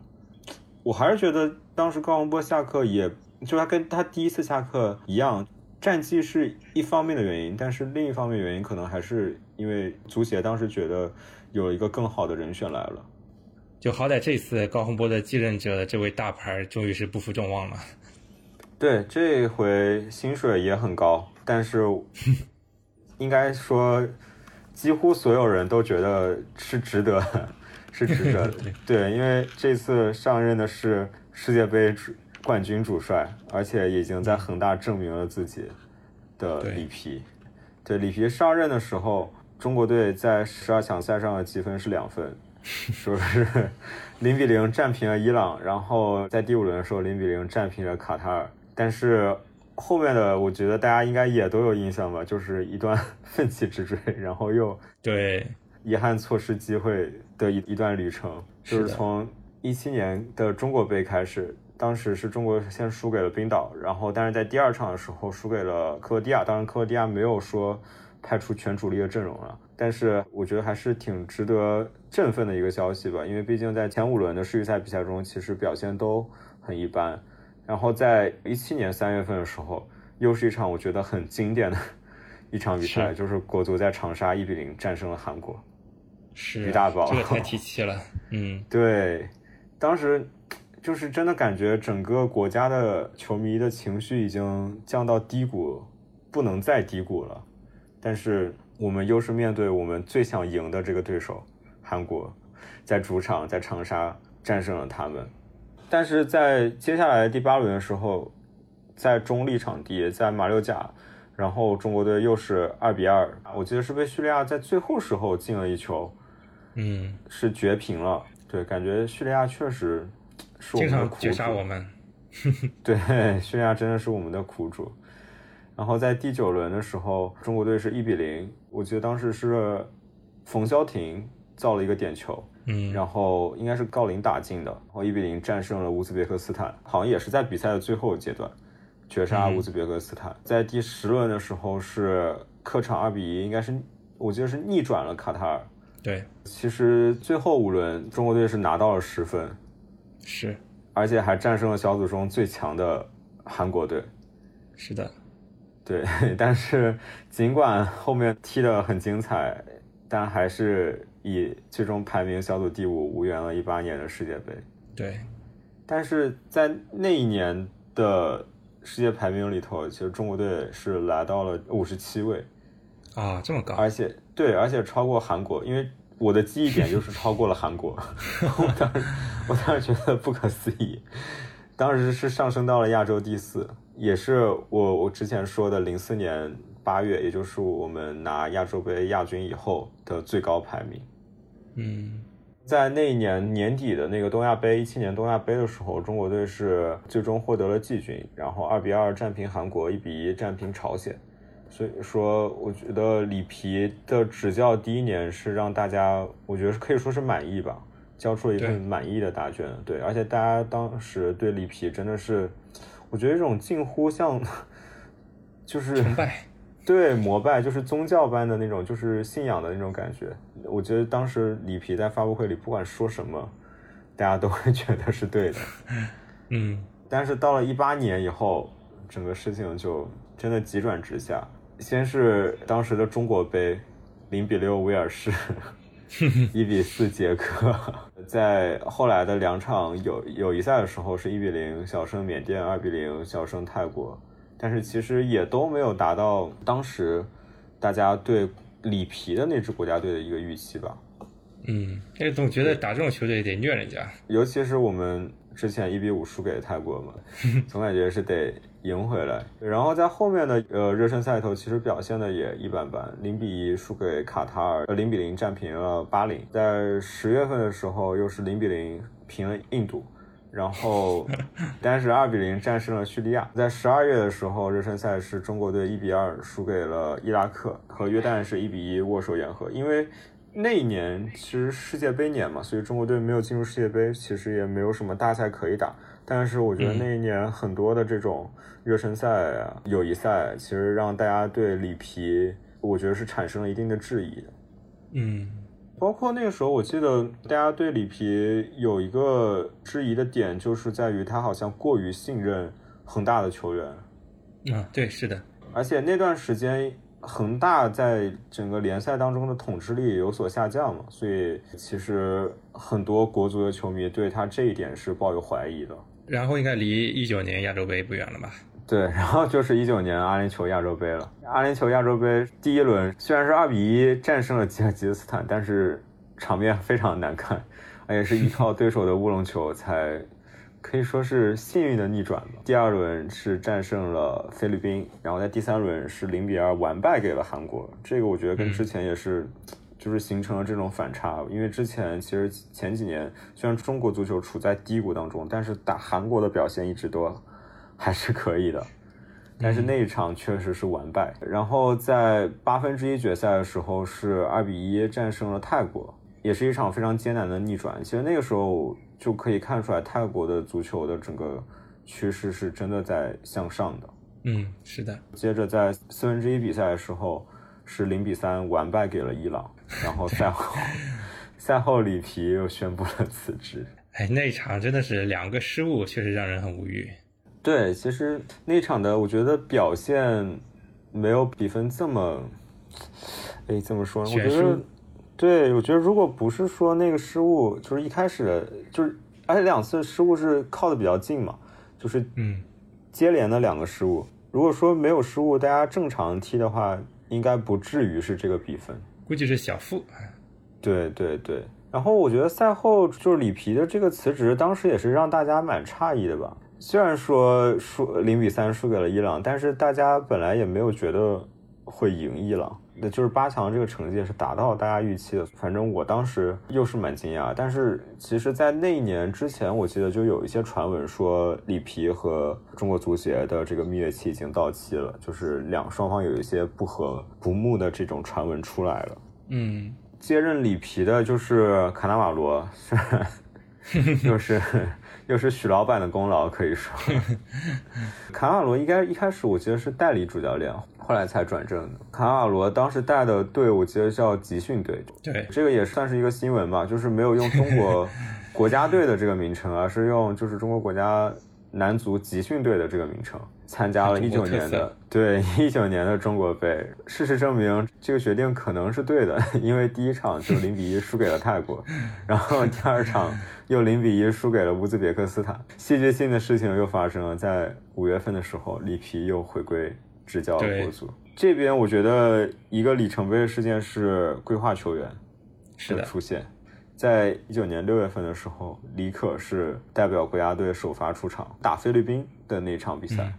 我还是觉得当时高洪波下课，也就他跟他第一次下课一样，战绩是一方面的原因，但是另一方面原因可能还是因为足协当时觉得有一个更好的人选来了。就好歹这次高洪波的继任者这位大牌终于是不负众望了。对，这回薪水也很高，但是应该说。几乎所有人都觉得是值得，是值得的。<laughs> 对，因为这次上任的是世界杯主冠军主帅，而且已经在恒大证明了自己的里皮。对，里皮上任的时候，中国队在十二强赛上的积分是两分，说是？零比零战平了伊朗，然后在第五轮的时候零比零战平了卡塔尔，但是。后面的我觉得大家应该也都有印象吧，就是一段 <laughs> 奋起直追，然后又对。遗憾错失机会的一一段旅程，就是从一七年的中国杯开始，当时是中国先输给了冰岛，然后但是在第二场的时候输给了克罗地亚，当然克罗地亚没有说派出全主力的阵容了，但是我觉得还是挺值得振奋的一个消息吧，因为毕竟在前五轮的世预赛比赛中，其实表现都很一般。然后在一七年三月份的时候，又是一场我觉得很经典的一场比赛，就是国足在长沙一比零战胜了韩国，是于大宝，这个太 <laughs> 提气了，嗯，对，当时就是真的感觉整个国家的球迷的情绪已经降到低谷，不能再低谷了，但是我们又是面对我们最想赢的这个对手韩国，在主场在长沙战胜了他们。但是在接下来第八轮的时候，在中立场地，在马六甲，然后中国队又是二比二，我记得是被叙利亚在最后时候进了一球，嗯，是绝平了。对，感觉叙利亚确实是我们的苦主。绝杀我们。<laughs> 对，叙利亚真的是我们的苦主。然后在第九轮的时候，中国队是一比零，我记得当时是冯潇霆造了一个点球。嗯，然后应该是郜林打进的，然后一比零战胜了乌兹别克斯坦，好像也是在比赛的最后阶段绝杀乌兹别克斯坦。在第十轮的时候是客场二比一，应该是我记得是逆转了卡塔尔。对，其实最后五轮中国队是拿到了十分，是，而且还战胜了小组中最强的韩国队。是的，对，<laughs> 但是尽管后面踢得很精彩，但还是。以最终排名小组第五无缘了一八年的世界杯。对，但是在那一年的世界排名里头，其实中国队是来到了五十七位啊，这么高，而且对，而且超过韩国，因为我的记忆点就是超过了韩国，<laughs> 我当时我当时觉得不可思议，当时是上升到了亚洲第四，也是我我之前说的零四年八月，也就是我们拿亚洲杯亚军以后的最高排名，嗯。在那一年年底的那个东亚杯，一七年东亚杯的时候，中国队是最终获得了季军，然后二比二战平韩国，一比一战平朝鲜。所以说，我觉得里皮的执教第一年是让大家，我觉得可以说是满意吧，交出了一份满意的答卷。对，而且大家当时对里皮真的是，我觉得这种近乎像，就是崇拜。对，膜拜就是宗教般的那种，就是信仰的那种感觉。我觉得当时里皮在发布会里不管说什么，大家都会 <laughs> 觉得是对的。<laughs> 嗯，但是到了一八年以后，整个事情就真的急转直下。先是当时的中国杯，零比六威尔士，<laughs> 一比四捷克。在后来的两场友友谊赛的时候，是一比零小胜缅甸，二比零小胜泰国。但是其实也都没有达到当时大家对里皮的那支国家队的一个预期吧。嗯，但是，总觉得打这种球队得虐人家，尤其是我们之前一比五输给泰国嘛，<laughs> 总感觉是得赢回来。然后在后面的呃热身赛头，其实表现的也一般般，零比一输给卡塔尔，呃零比零战平了巴林。在十月份的时候，又是零比零平了印度。然后，但是二比零战胜了叙利亚。在十二月的时候，热身赛是中国队一比二输给了伊拉克，和约旦是一比一握手言和。因为那一年其实世界杯年嘛，所以中国队没有进入世界杯，其实也没有什么大赛可以打。但是我觉得那一年很多的这种热身赛啊、友谊赛，其实让大家对里皮，我觉得是产生了一定的质疑的。嗯。包括那个时候，我记得大家对里皮有一个质疑的点，就是在于他好像过于信任恒大的球员。啊，对，是的。而且那段时间，恒大在整个联赛当中的统治力有所下降嘛，所以其实很多国足的球迷对他这一点是抱有怀疑的。然后应该离一九年亚洲杯不远了吧？对，<laughs> 然后就是一九年阿联酋亚洲杯了。阿联酋亚洲杯第一轮虽然是二比一战胜了吉尔吉斯斯坦，但是场面非常难看，而且是依靠对手的乌龙球才可以说是幸运的逆转吧。第二轮是战胜了菲律宾，然后在第三轮是零比二完败给了韩国。这个我觉得跟之前也是，就是形成了这种反差。因为之前其实前几年虽然中国足球处在低谷当中，但是打韩国的表现一直都。<laughs> 还是可以的，但是那一场确实是完败。然后在八分之一决赛的时候是二比一战胜了泰国，也是一场非常艰难的逆转。其实那个时候就可以看出来泰国的足球的整个趋势是真的在向上的。嗯，是的。接着在四分之一比赛的时候是零比三完败给了伊朗，然后赛后赛后里皮又宣布了辞职。哎，那一场真的是两个失误，确实让人很无语。对，其实那场的我觉得表现没有比分这么，哎，怎么说呢？我觉得，对，我觉得如果不是说那个失误，就是一开始就是，而且两次失误是靠的比较近嘛，就是嗯，接连的两个失误。如果说没有失误，大家正常踢的话，应该不至于是这个比分，估计是小负。对对对，然后我觉得赛后就是里皮的这个辞职，当时也是让大家蛮诧异的吧。虽然说输零比三输给了伊朗，但是大家本来也没有觉得会赢伊朗，就是八强这个成绩是达到大家预期的。反正我当时又是蛮惊讶，但是其实，在那一年之前，我记得就有一些传闻说里皮和中国足协的这个蜜月期已经到期了，就是两双方有一些不和不睦的这种传闻出来了。嗯，接任里皮的就是卡纳瓦罗，又是。<laughs> 又是许老板的功劳，可以说。<laughs> 卡瓦罗应该一开始我记得是代理主教练，后来才转正的。卡瓦罗当时带的队，我记得叫集训队。对，这个也算是一个新闻吧，就是没有用中国国家队的这个名称，而是用就是中国国家男足集训队的这个名称，参加了一九年的对 <laughs> 一九年的中国杯。事实证明，这个决定可能是对的，<laughs> 因为第一场就零比一输给了泰国，然后第二场又零比一输给了乌兹别克斯坦。戏剧性的事情又发生了，在五月份的时候，里皮又回归执教了国足。这边我觉得一个里程碑的事件是规划球员的，出现。在一九年六月份的时候，李可是代表国家队首发出场打菲律宾的那场比赛。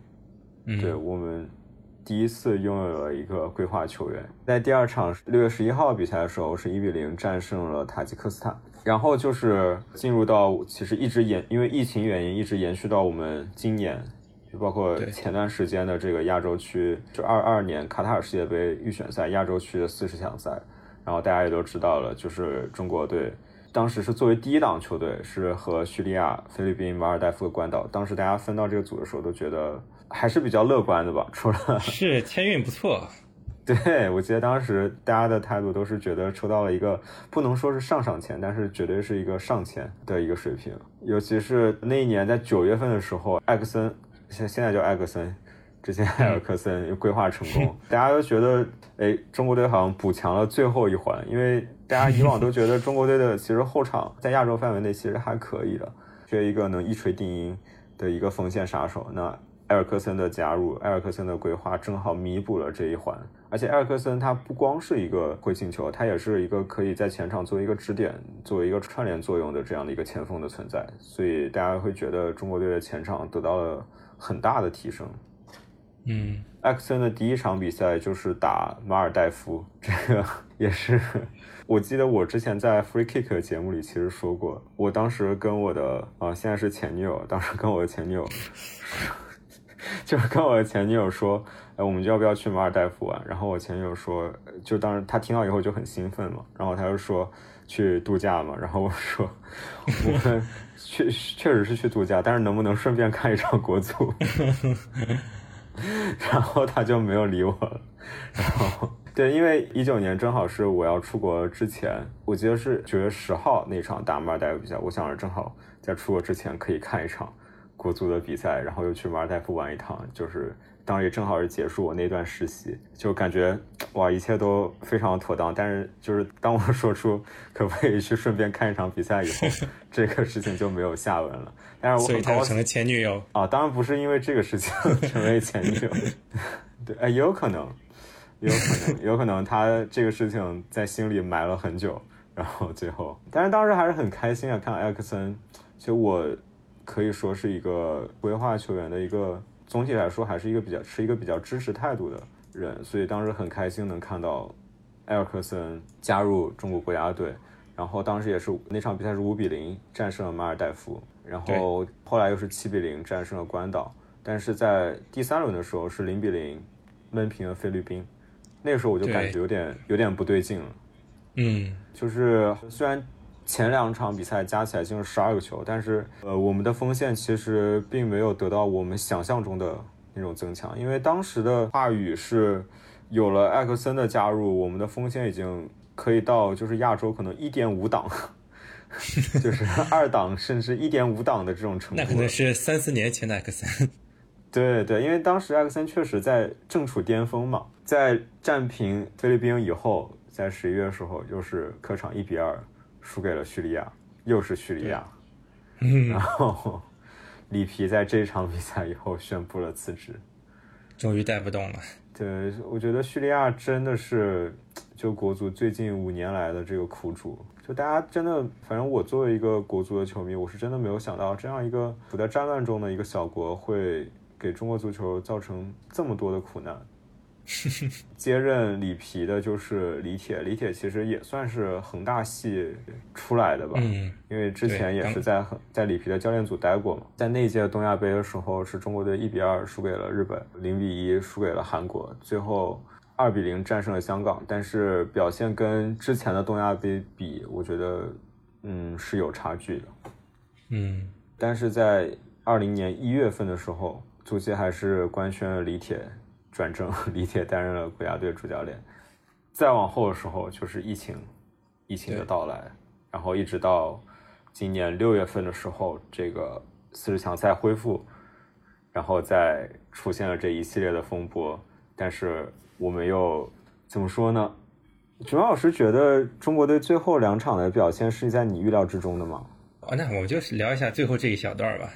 嗯，对我们第一次拥有了一个规划球员。在第二场六月十一号比赛的时候，是一比零战胜了塔吉克斯坦。然后就是进入到其实一直延，因为疫情原因一直延续到我们今年，就包括前段时间的这个亚洲区，就二二年卡塔尔世界杯预选赛亚洲区的四十强赛。然后大家也都知道了，就是中国队当时是作为第一档球队，是和叙利亚、菲律宾、马尔代夫的关岛。当时大家分到这个组的时候，都觉得还是比较乐观的吧。除了 <laughs> 是签运不错，对我记得当时大家的态度都是觉得抽到了一个不能说是上上签，但是绝对是一个上签的一个水平。尤其是那一年在九月份的时候，艾克森现现在叫艾克森。之前埃尔克森又规划成功，<laughs> 大家都觉得，哎，中国队好像补强了最后一环，因为大家以往都觉得中国队的其实后场在亚洲范围内其实还可以的，缺一个能一锤定音的一个锋线杀手。那埃尔克森的加入，埃尔克森的规划正好弥补了这一环。而且埃尔克森他不光是一个会进球，他也是一个可以在前场做一个支点、作为一个串联作用的这样的一个前锋的存在，所以大家会觉得中国队的前场得到了很大的提升。嗯，埃克森的第一场比赛就是打马尔代夫，这个也是，我记得我之前在 Free Kick 的节目里其实说过，我当时跟我的啊、现在是前女友，当时跟我的前女友，<laughs> 就是跟我的前女友说，哎，我们要不要去马尔代夫玩？然后我前女友说，就当时她听到以后就很兴奋嘛，然后她就说去度假嘛，然后我说我们 <laughs> 确确实是去度假，但是能不能顺便看一场国足？<laughs> 然后他就没有理我了。然后对，因为一九年正好是我要出国之前，我记得是九月十号那场打马尔代夫比赛，我想着正好在出国之前可以看一场国足的比赛，然后又去马尔代夫玩一趟，就是当时也正好是结束我那段实习，就感觉哇一切都非常妥当。但是就是当我 <laughs> 说出可不可以去顺便看一场比赛以后，<laughs> 这个事情就没有下文了。但是我很高所以他成了前女友啊，当然不是因为这个事情 <laughs> 成为前女友，对，哎，也有可能，也有可能，有可能他这个事情在心里埋了很久，然后最后，但是当时还是很开心啊，看到埃克森，其实我可以说是一个规划球员的一个，总体来说还是一个比较持一个比较支持态度的人，所以当时很开心能看到埃尔克森加入中国国家队，然后当时也是那场比赛是五比零战胜了马尔代夫。然后后来又是七比零战胜了关岛，但是在第三轮的时候是零比零闷平了菲律宾，那个时候我就感觉有点有点不对劲了。嗯，就是虽然前两场比赛加起来进了十二个球，但是呃我们的锋线其实并没有得到我们想象中的那种增强，因为当时的话语是有了艾克森的加入，我们的锋线已经可以到就是亚洲可能一点五档。<laughs> 就是二档甚至一点五档的这种程度，那可能是三四年前的艾克森。对对，因为当时艾克森确实在正处巅峰嘛，在战平菲律宾以后，在十一月的时候又是客场一比二输给了叙利亚，又是叙利亚，<laughs> 嗯，然后里皮在这场比赛以后宣布了辞职，终于带不动了。对，我觉得叙利亚真的是就国足最近五年来的这个苦主。就大家真的，反正我作为一个国足的球迷，我是真的没有想到，这样一个处在战乱中的一个小国，会给中国足球造成这么多的苦难。<laughs> 接任里皮的就是李铁，李铁其实也算是恒大系出来的吧，嗯，因为之前也是在在里皮的教练组待过嘛。在那届东亚杯的时候，是中国队一比二输给了日本，零比一输给了韩国，最后。二比零战胜了香港，但是表现跟之前的东亚杯比，我觉得，嗯，是有差距的。嗯，但是在二零年一月份的时候，足协还是官宣了李铁转正，<laughs> 李铁担任了国家队主教练。再往后的时候，就是疫情，疫情的到来，然后一直到今年六月份的时候，这个四十强赛恢复，然后再出现了这一系列的风波。但是我们又怎么说呢？九老师觉得中国队最后两场的表现是在你预料之中的吗？哦，那我们就聊一下最后这一小段吧。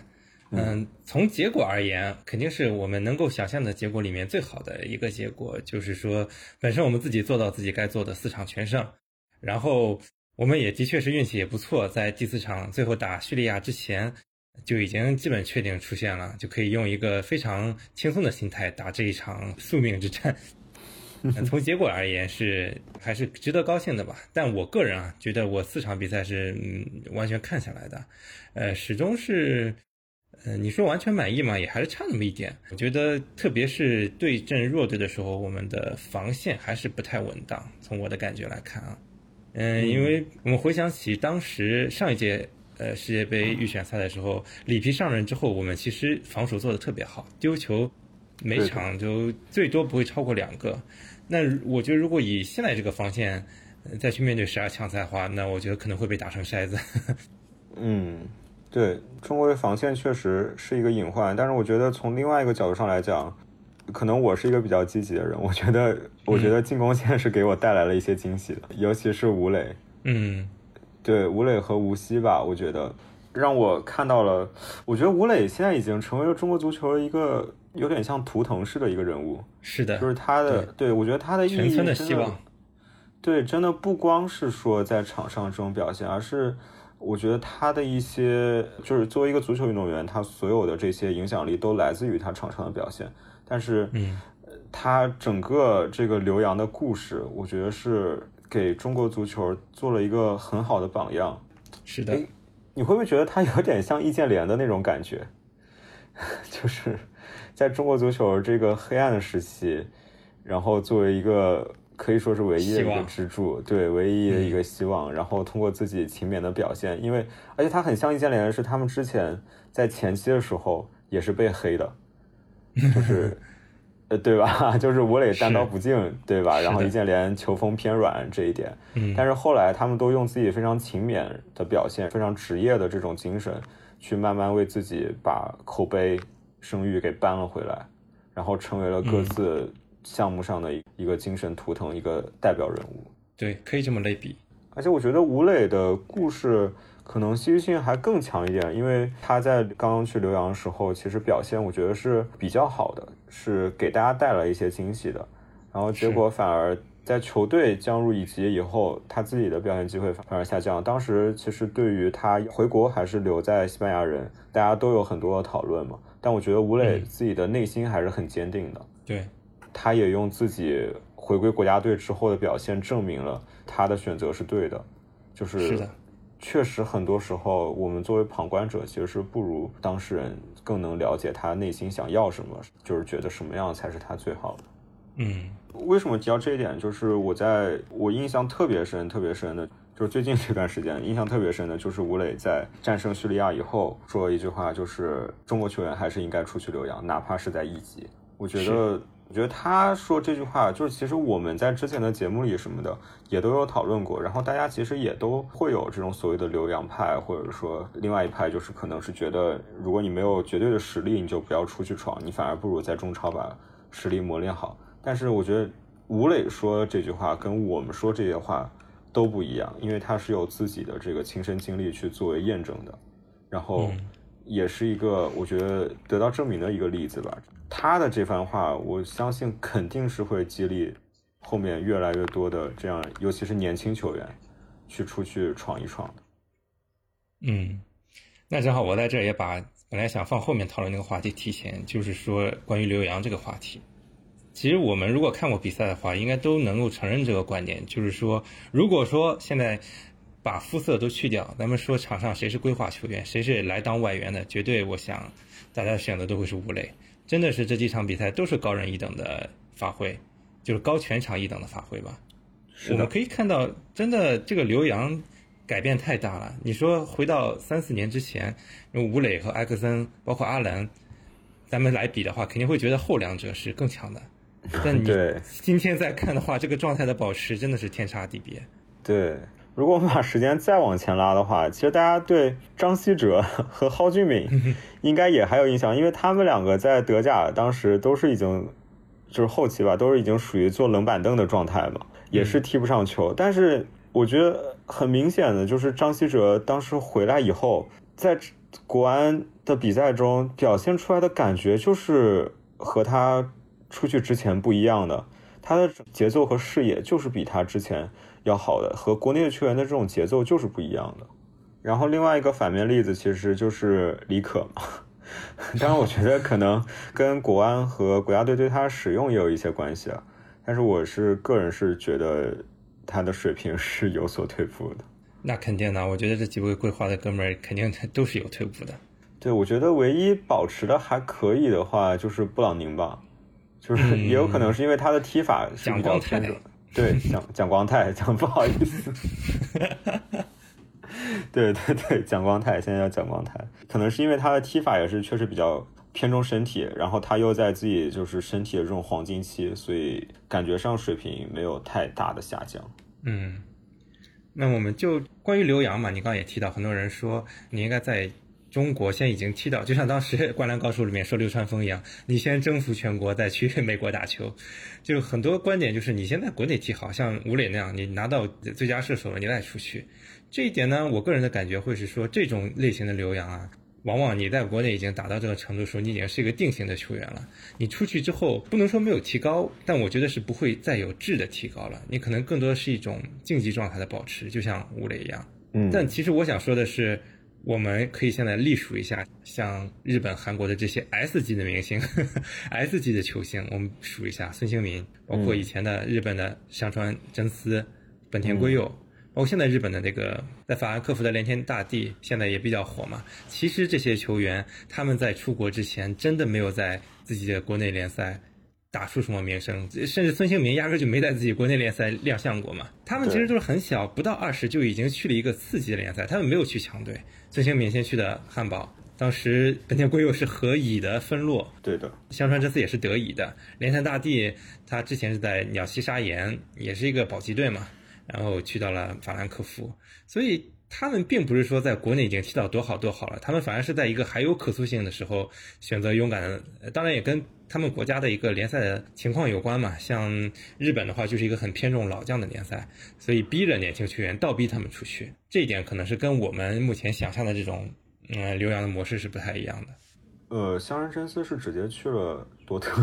嗯，从结果而言，肯定是我们能够想象的结果里面最好的一个结果，就是说，本身我们自己做到自己该做的四场全胜，然后我们也的确是运气也不错，在第四场最后打叙利亚之前，就已经基本确定出现了，就可以用一个非常轻松的心态打这一场宿命之战。<laughs> 从结果而言是还是值得高兴的吧，但我个人啊觉得我四场比赛是嗯完全看下来的，呃始终是。呃，你说完全满意嘛？也还是差那么一点。我觉得，特别是对阵弱队的时候，我们的防线还是不太稳当。从我的感觉来看啊，嗯，因为我们回想起当时上一届呃世界杯预选赛的时候，里皮上任之后，我们其实防守做的特别好，丢球每场就最多不会超过两个。那我觉得，如果以现在这个防线再去面对十二强赛的话，那我觉得可能会被打成筛子。<laughs> 嗯。对中国的防线确实是一个隐患，但是我觉得从另外一个角度上来讲，可能我是一个比较积极的人。我觉得，我觉得进攻线是给我带来了一些惊喜的，尤其是吴磊。嗯，对吴磊和吴曦吧，我觉得让我看到了。我觉得吴磊现在已经成为了中国足球的一个有点像图腾式的一个人物。是的，就是他的，对我觉得他的意义真的希望。对，真的不光是说在场上这种表现，而是。我觉得他的一些，就是作为一个足球运动员，他所有的这些影响力都来自于他场上的表现。但是，嗯，他整个这个刘洋的故事，我觉得是给中国足球做了一个很好的榜样。是的，你会不会觉得他有点像易建联的那种感觉？<laughs> 就是在中国足球这个黑暗的时期，然后作为一个。可以说是唯一的一个支柱，对，唯一的一个希望。然后通过自己勤勉的表现，因为而且他很像易建联，是他们之前在前期的时候也是被黑的，就是 <laughs> 呃，对吧？<laughs> 就是吴磊单刀不进，对吧？然后易建联球风偏软这一点，但是后来他们都用自己非常勤勉的表现，非常职业的这种精神，去慢慢为自己把口碑声誉给扳了回来，然后成为了各自。项目上的一个精神图腾，一个代表人物，对，可以这么类比。而且我觉得吴磊的故事可能戏剧性还更强一点，因为他在刚刚去留洋的时候，其实表现我觉得是比较好的，是给大家带来一些惊喜的。然后结果反而在球队降入乙级以后，他自己的表现机会反而下降。当时其实对于他回国还是留在西班牙人，大家都有很多的讨论嘛。但我觉得吴磊自己的内心还是很坚定的。对。他也用自己回归国家队之后的表现证明了他的选择是对的，就是是的，确实很多时候我们作为旁观者其实是不如当事人更能了解他内心想要什么，就是觉得什么样才是他最好的。嗯，为什么提到这一点？就是我在我印象特别深、特别深的，就是最近这段时间印象特别深的，就是吴磊在战胜叙利亚以后说了一句话，就是中国球员还是应该出去留洋，哪怕是在一级。我觉得。我觉得他说这句话，就是其实我们在之前的节目里什么的也都有讨论过，然后大家其实也都会有这种所谓的留洋派，或者说另外一派就是可能是觉得，如果你没有绝对的实力，你就不要出去闯，你反而不如在中超把实力磨练好。但是我觉得吴磊说这句话跟我们说这些话都不一样，因为他是有自己的这个亲身经历去作为验证的，然后也是一个我觉得得到证明的一个例子吧。他的这番话，我相信肯定是会激励后面越来越多的这样，尤其是年轻球员去出去闯一闯的。嗯，那正好我在这也把本来想放后面讨论那个话题提前，就是说关于刘洋这个话题。其实我们如果看过比赛的话，应该都能够承认这个观点，就是说，如果说现在把肤色都去掉，咱们说场上谁是规划球员，谁是来当外援的，绝对我想大家选的都会是吴磊。真的是这几场比赛都是高人一等的发挥，就是高全场一等的发挥吧。我们可以看到，真的这个刘洋改变太大了。你说回到三四年之前，用吴磊和埃克森，包括阿兰，咱们来比的话，肯定会觉得后两者是更强的。但你 <laughs> 今天再看的话，这个状态的保持真的是天差地别。对，如果我们把时间再往前拉的话，<laughs> 其实大家对张稀哲 <laughs> 和蒿俊闵 <laughs> 应该也还有印象，因为他们两个在德甲当时都是已经就是后期吧，都是已经属于坐冷板凳的状态嘛，也是踢不上球。但是我觉得很明显的就是张稀哲当时回来以后，在国安的比赛中表现出来的感觉就是和他出去之前不一样的，他的节奏和视野就是比他之前。要好的和国内的球员的这种节奏就是不一样的，然后另外一个反面例子其实就是李可嘛，<laughs> 当然我觉得可能跟国安和国家队对他使用也有一些关系啊，但是我是个人是觉得他的水平是有所退步的。那肯定的，我觉得这几位规划的哥们儿肯定都是有退步的。对，我觉得唯一保持的还可以的话就是布朗宁吧，就是也有可能是因为他的踢法是比较偏准。对，蒋蒋光太，<laughs> 蒋不好意思，对对对，蒋光太现在叫蒋光太，可能是因为他的踢法也是确实比较偏重身体，然后他又在自己就是身体的这种黄金期，所以感觉上水平没有太大的下降。嗯，那我们就关于刘洋嘛，你刚刚也提到，很多人说你应该在。中国现在已经踢到，<laughs> 就像当时《灌篮高手》里面说流川枫一样，你先征服全国，再去美国打球。就很多观点就是，你先在国内踢好，像吴磊那样，你拿到最佳射手了，你再出去。这一点呢，我个人的感觉会是说，这种类型的留洋啊，往往你在国内已经达到这个程度，的时候你已经是一个定型的球员了。你出去之后，不能说没有提高，但我觉得是不会再有质的提高了。你可能更多的是一种竞技状态的保持，就像吴磊一样。嗯。但其实我想说的是。我们可以现在隶数一下，像日本、韩国的这些 S 级的明星呵 <laughs> 呵，S 级的球星，我们数一下：孙兴民，包括以前的日本的香川真司、本田圭佑，包括现在日本的那个在法兰克福的连天大地，现在也比较火嘛。其实这些球员他们在出国之前，真的没有在自己的国内联赛。打出什么名声？甚至孙兴民压根就没在自己国内联赛亮相过嘛。他们其实都是很小，不到二十就已经去了一个次级联赛，他们没有去强队。孙兴民先去的汉堡，当时本田圭佑是和乙的分落，对的。香川这次也是德乙的。连田大地他之前是在鸟栖砂岩，也是一个保级队嘛，然后去到了法兰克福，所以他们并不是说在国内已经踢到多好多好了，他们反而是在一个还有可塑性的时候选择勇敢的，当然也跟。他们国家的一个联赛的情况有关嘛？像日本的话，就是一个很偏重老将的联赛，所以逼着年轻球员倒逼他们出去。这一点可能是跟我们目前想象的这种嗯留洋的模式是不太一样的。呃，香川真司是直接去了多特。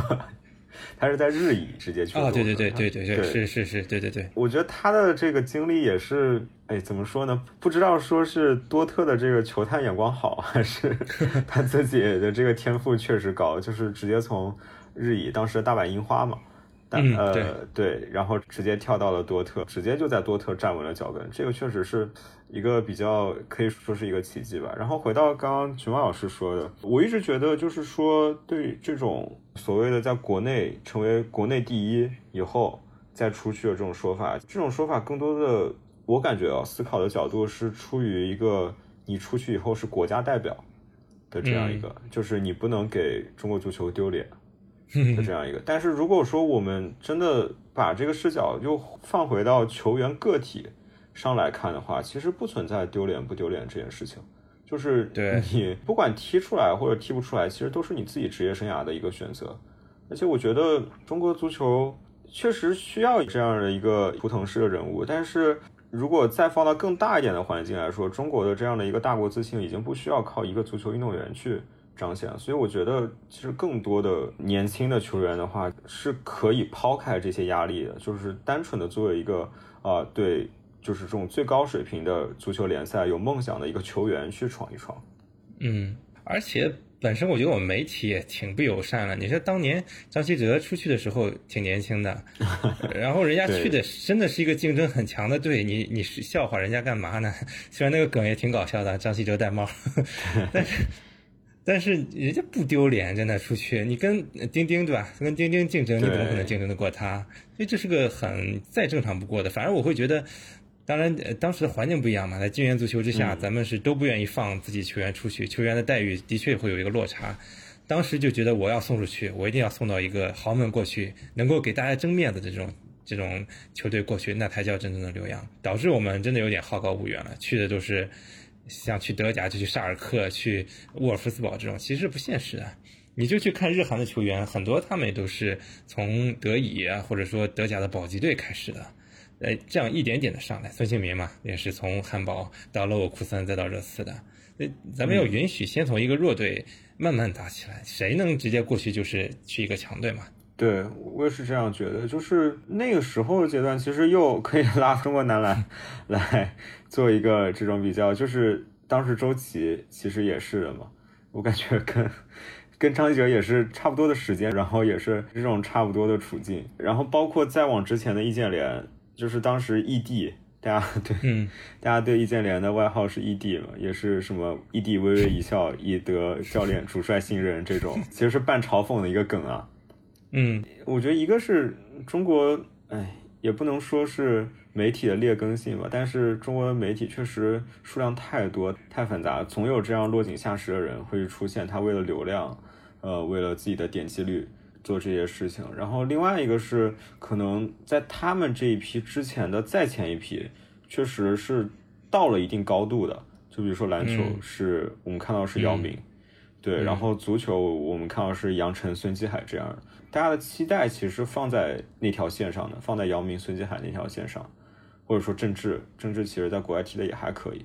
他是在日乙直接去哦，对对对对对对，是是是，对对对。我觉得他的这个经历也是，哎，怎么说呢？不知道说是多特的这个球探眼光好，还是 <laughs> 他自己的这个天赋确实高，就是直接从日乙，当时大阪樱花嘛。但，呃，对，然后直接跳到了多特，直接就在多特站稳了脚跟，这个确实是一个比较可以说是一个奇迹吧。然后回到刚刚熊猫老师说的，我一直觉得就是说，对这种所谓的在国内成为国内第一以后再出去的这种说法，这种说法更多的我感觉啊，思考的角度是出于一个你出去以后是国家代表的这样一个，就是你不能给中国足球丢脸。的这样一个，<laughs> 但是如果说我们真的把这个视角又放回到球员个体上来看的话，其实不存在丢脸不丢脸这件事情，就是你不管踢出来或者踢不出来，其实都是你自己职业生涯的一个选择。而且我觉得中国足球确实需要这样的一个图腾式的人物，但是如果再放到更大一点的环境来说，中国的这样的一个大国自信已经不需要靠一个足球运动员去。彰显，所以我觉得其实更多的年轻的球员的话是可以抛开这些压力的，就是单纯的作为一个啊，对，就是这种最高水平的足球联赛有梦想的一个球员去闯一闯。嗯，而且本身我觉得我们媒体也挺不友善了。你说当年张稀哲出去的时候挺年轻的，<laughs> 然后人家去的真的是一个竞争很强的队，你你是笑话人家干嘛呢？虽然那个梗也挺搞笑的，张稀哲戴帽，<laughs> 但是。但是人家不丢脸，真的出去，你跟丁丁对吧？跟丁丁竞争，你怎么可能竞争得过他？所以这是个很再正常不过的。反而我会觉得，当然呃当时的环境不一样嘛，在金元足球之下，咱们是都不愿意放自己球员出去，球员的待遇的确会有一个落差。当时就觉得我要送出去，我一定要送到一个豪门过去，能够给大家争面子的这种这种球队过去，那才叫真正的留洋，导致我们真的有点好高骛远了，去的都是像去德甲就去沙尔克、去沃尔夫斯堡这种，其实不现实的。你就去看日韩的球员，很多他们也都是从德乙啊，或者说德甲的保级队开始的，呃，这样一点点的上来。孙兴民嘛，也是从汉堡到勒沃库森再到热刺的。那咱们要允许先从一个弱队慢慢打起来，谁能直接过去就是去一个强队嘛？对，我也是这样觉得。就是那个时候的阶段，其实又可以 <laughs> 拉中国男篮来做一个这种比较，就是当时周琦其实也是的嘛，我感觉跟。跟张继哲也是差不多的时间，然后也是这种差不多的处境，然后包括再往之前的易建联，就是当时异地，大家对，嗯，大家对易建联的外号是异地嘛，也是什么异地微微一笑，以得教练主帅信任这种，其实是半嘲讽的一个梗啊。嗯，我觉得一个是中国，哎，也不能说是媒体的劣根性吧，但是中国的媒体确实数量太多太繁杂，总有这样落井下石的人会出现，他为了流量。呃，为了自己的点击率做这些事情，然后另外一个是可能在他们这一批之前的再前一批，确实是到了一定高度的。就比如说篮球，是我们看到是姚明，对，然后足球我们看到是杨晨、孙继海这样，大家的期待其实放在那条线上的，放在姚明、孙继海那条线上，或者说郑智，郑智其实在国外踢的也还可以，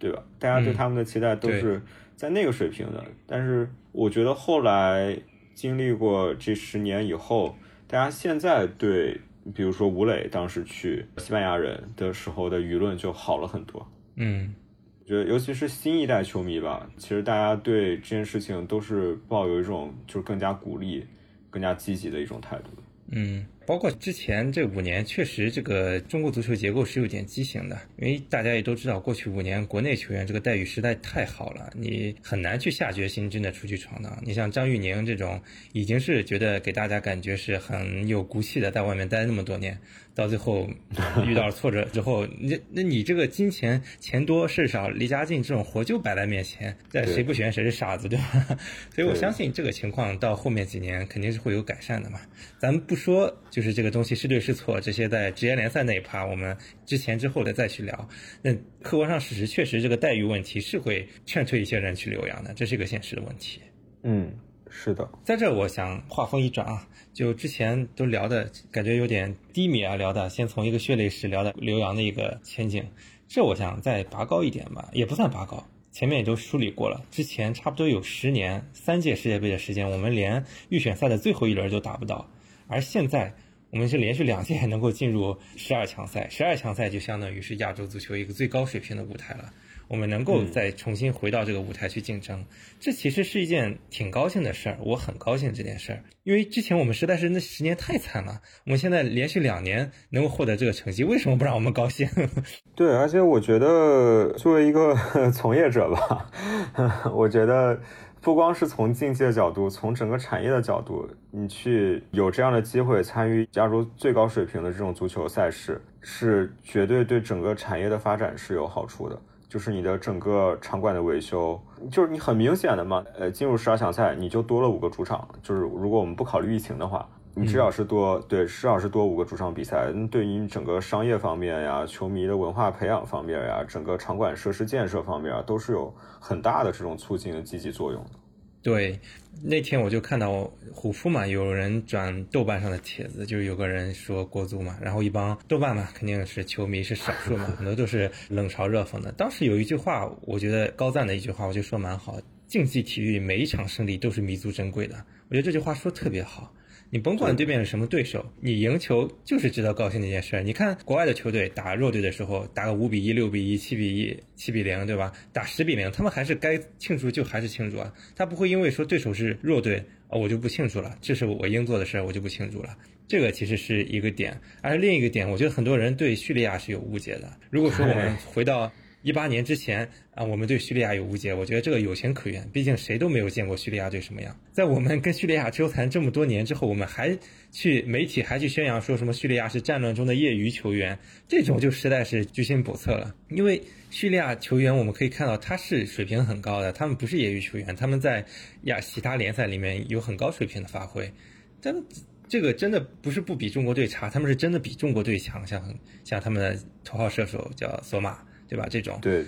对吧？大家对他们的期待都是在那个水平的，但是。我觉得后来经历过这十年以后，大家现在对，比如说吴磊当时去西班牙人的时候的舆论就好了很多。嗯，我觉得尤其是新一代球迷吧，其实大家对这件事情都是抱有一种就是更加鼓励、更加积极的一种态度。嗯。包括之前这五年，确实这个中国足球结构是有点畸形的，因为大家也都知道，过去五年国内球员这个待遇实在太好了，你很难去下决心真的出去闯荡。你像张玉宁这种，已经是觉得给大家感觉是很有骨气的，在外面待那么多年，到最后遇到了挫折之后，那 <laughs> 那你这个金钱钱多事少离家近这种活就摆在面前，在谁不选谁是傻子，对吧？<laughs> 所以我相信这个情况到后面几年肯定是会有改善的嘛。咱们不说。就是这个东西是对是错，这些在职业联赛那一趴，我们之前之后的再去聊。那客观上事实确实，这个待遇问题是会劝退一些人去留洋的，这是一个现实的问题。嗯，是的。在这，我想话锋一转啊，就之前都聊的感觉有点低迷啊，聊的先从一个血泪史聊到留洋的一个前景，这我想再拔高一点吧，也不算拔高，前面也都梳理过了。之前差不多有十年三届世界杯的时间，我们连预选赛的最后一轮都打不到，而现在。我们是连续两届能够进入十二强赛，十二强赛就相当于是亚洲足球一个最高水平的舞台了。我们能够再重新回到这个舞台去竞争，这其实是一件挺高兴的事儿。我很高兴这件事儿，因为之前我们实在是那十年太惨了。我们现在连续两年能够获得这个成绩，为什么不让我们高兴？<laughs> 对，而且我觉得作为一个 <laughs> 从业者吧，<laughs> 我觉得。不光是从竞技的角度，从整个产业的角度，你去有这样的机会参与亚洲最高水平的这种足球赛事，是绝对对整个产业的发展是有好处的。就是你的整个场馆的维修，就是你很明显的嘛，呃，进入十二强赛你就多了五个主场。就是如果我们不考虑疫情的话。你至少是多对，至少是多五个主场比赛。对于整个商业方面呀、球迷的文化培养方面呀、整个场馆设施建设方面啊，都是有很大的这种促进的积极作用的。对，那天我就看到虎扑嘛，有人转豆瓣上的帖子，就是有个人说国足嘛，然后一帮豆瓣嘛，肯定是球迷是少数嘛，很多都是冷嘲热讽的。当时有一句话，我觉得高赞的一句话，我就说蛮好：竞技体育每一场胜利都是弥足珍贵的。我觉得这句话说特别好。你甭管对面是什么对手，你赢球就是值得高兴的一件事。你看国外的球队打弱队的时候，打个五比一、六比一、七比一、七比零，对吧？打十比零，他们还是该庆祝就还是庆祝啊，他不会因为说对手是弱队啊，我就不庆祝了，这是我应做的事儿，我就不庆祝了。这个其实是一个点，而另一个点，我觉得很多人对叙利亚是有误解的。如果说我们回到。一八年之前啊，我们对叙利亚有误解，我觉得这个有情可原，毕竟谁都没有见过叙利亚队什么样。在我们跟叙利亚纠缠这么多年之后，我们还去媒体还去宣扬说什么叙利亚是战乱中的业余球员，这种就实在是居心叵测了。因为叙利亚球员我们可以看到他是水平很高的，他们不是业余球员，他们在亚其他联赛里面有很高水平的发挥。但这个真的不是不比中国队差，他们是真的比中国队强，像像他们的头号射手叫索马，对吧？这种对。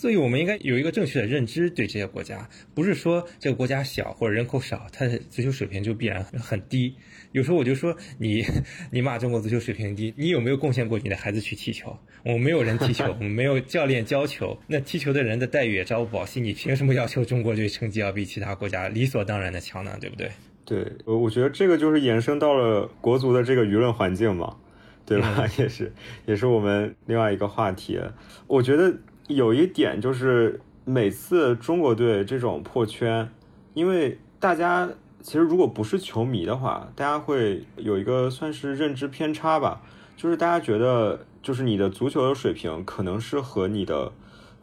所以，我们应该有一个正确的认知，对这些国家，不是说这个国家小或者人口少，它的足球水平就必然很低。<laughs> 有时候我就说，<laughs> 你你骂中国足球水平低，你有没有贡献过你的孩子去踢球？我们没有人踢球，<laughs> 我们没有教练教球，那踢球的人的待遇也朝不保夕，你凭什么要求中国队成绩要比其他国家理所当然的强呢？对不对？对，我我觉得这个就是延伸到了国足的这个舆论环境嘛，对吧？也是，也是我们另外一个话题。我觉得。有一点就是，每次中国队这种破圈，因为大家其实如果不是球迷的话，大家会有一个算是认知偏差吧，就是大家觉得，就是你的足球的水平可能是和你的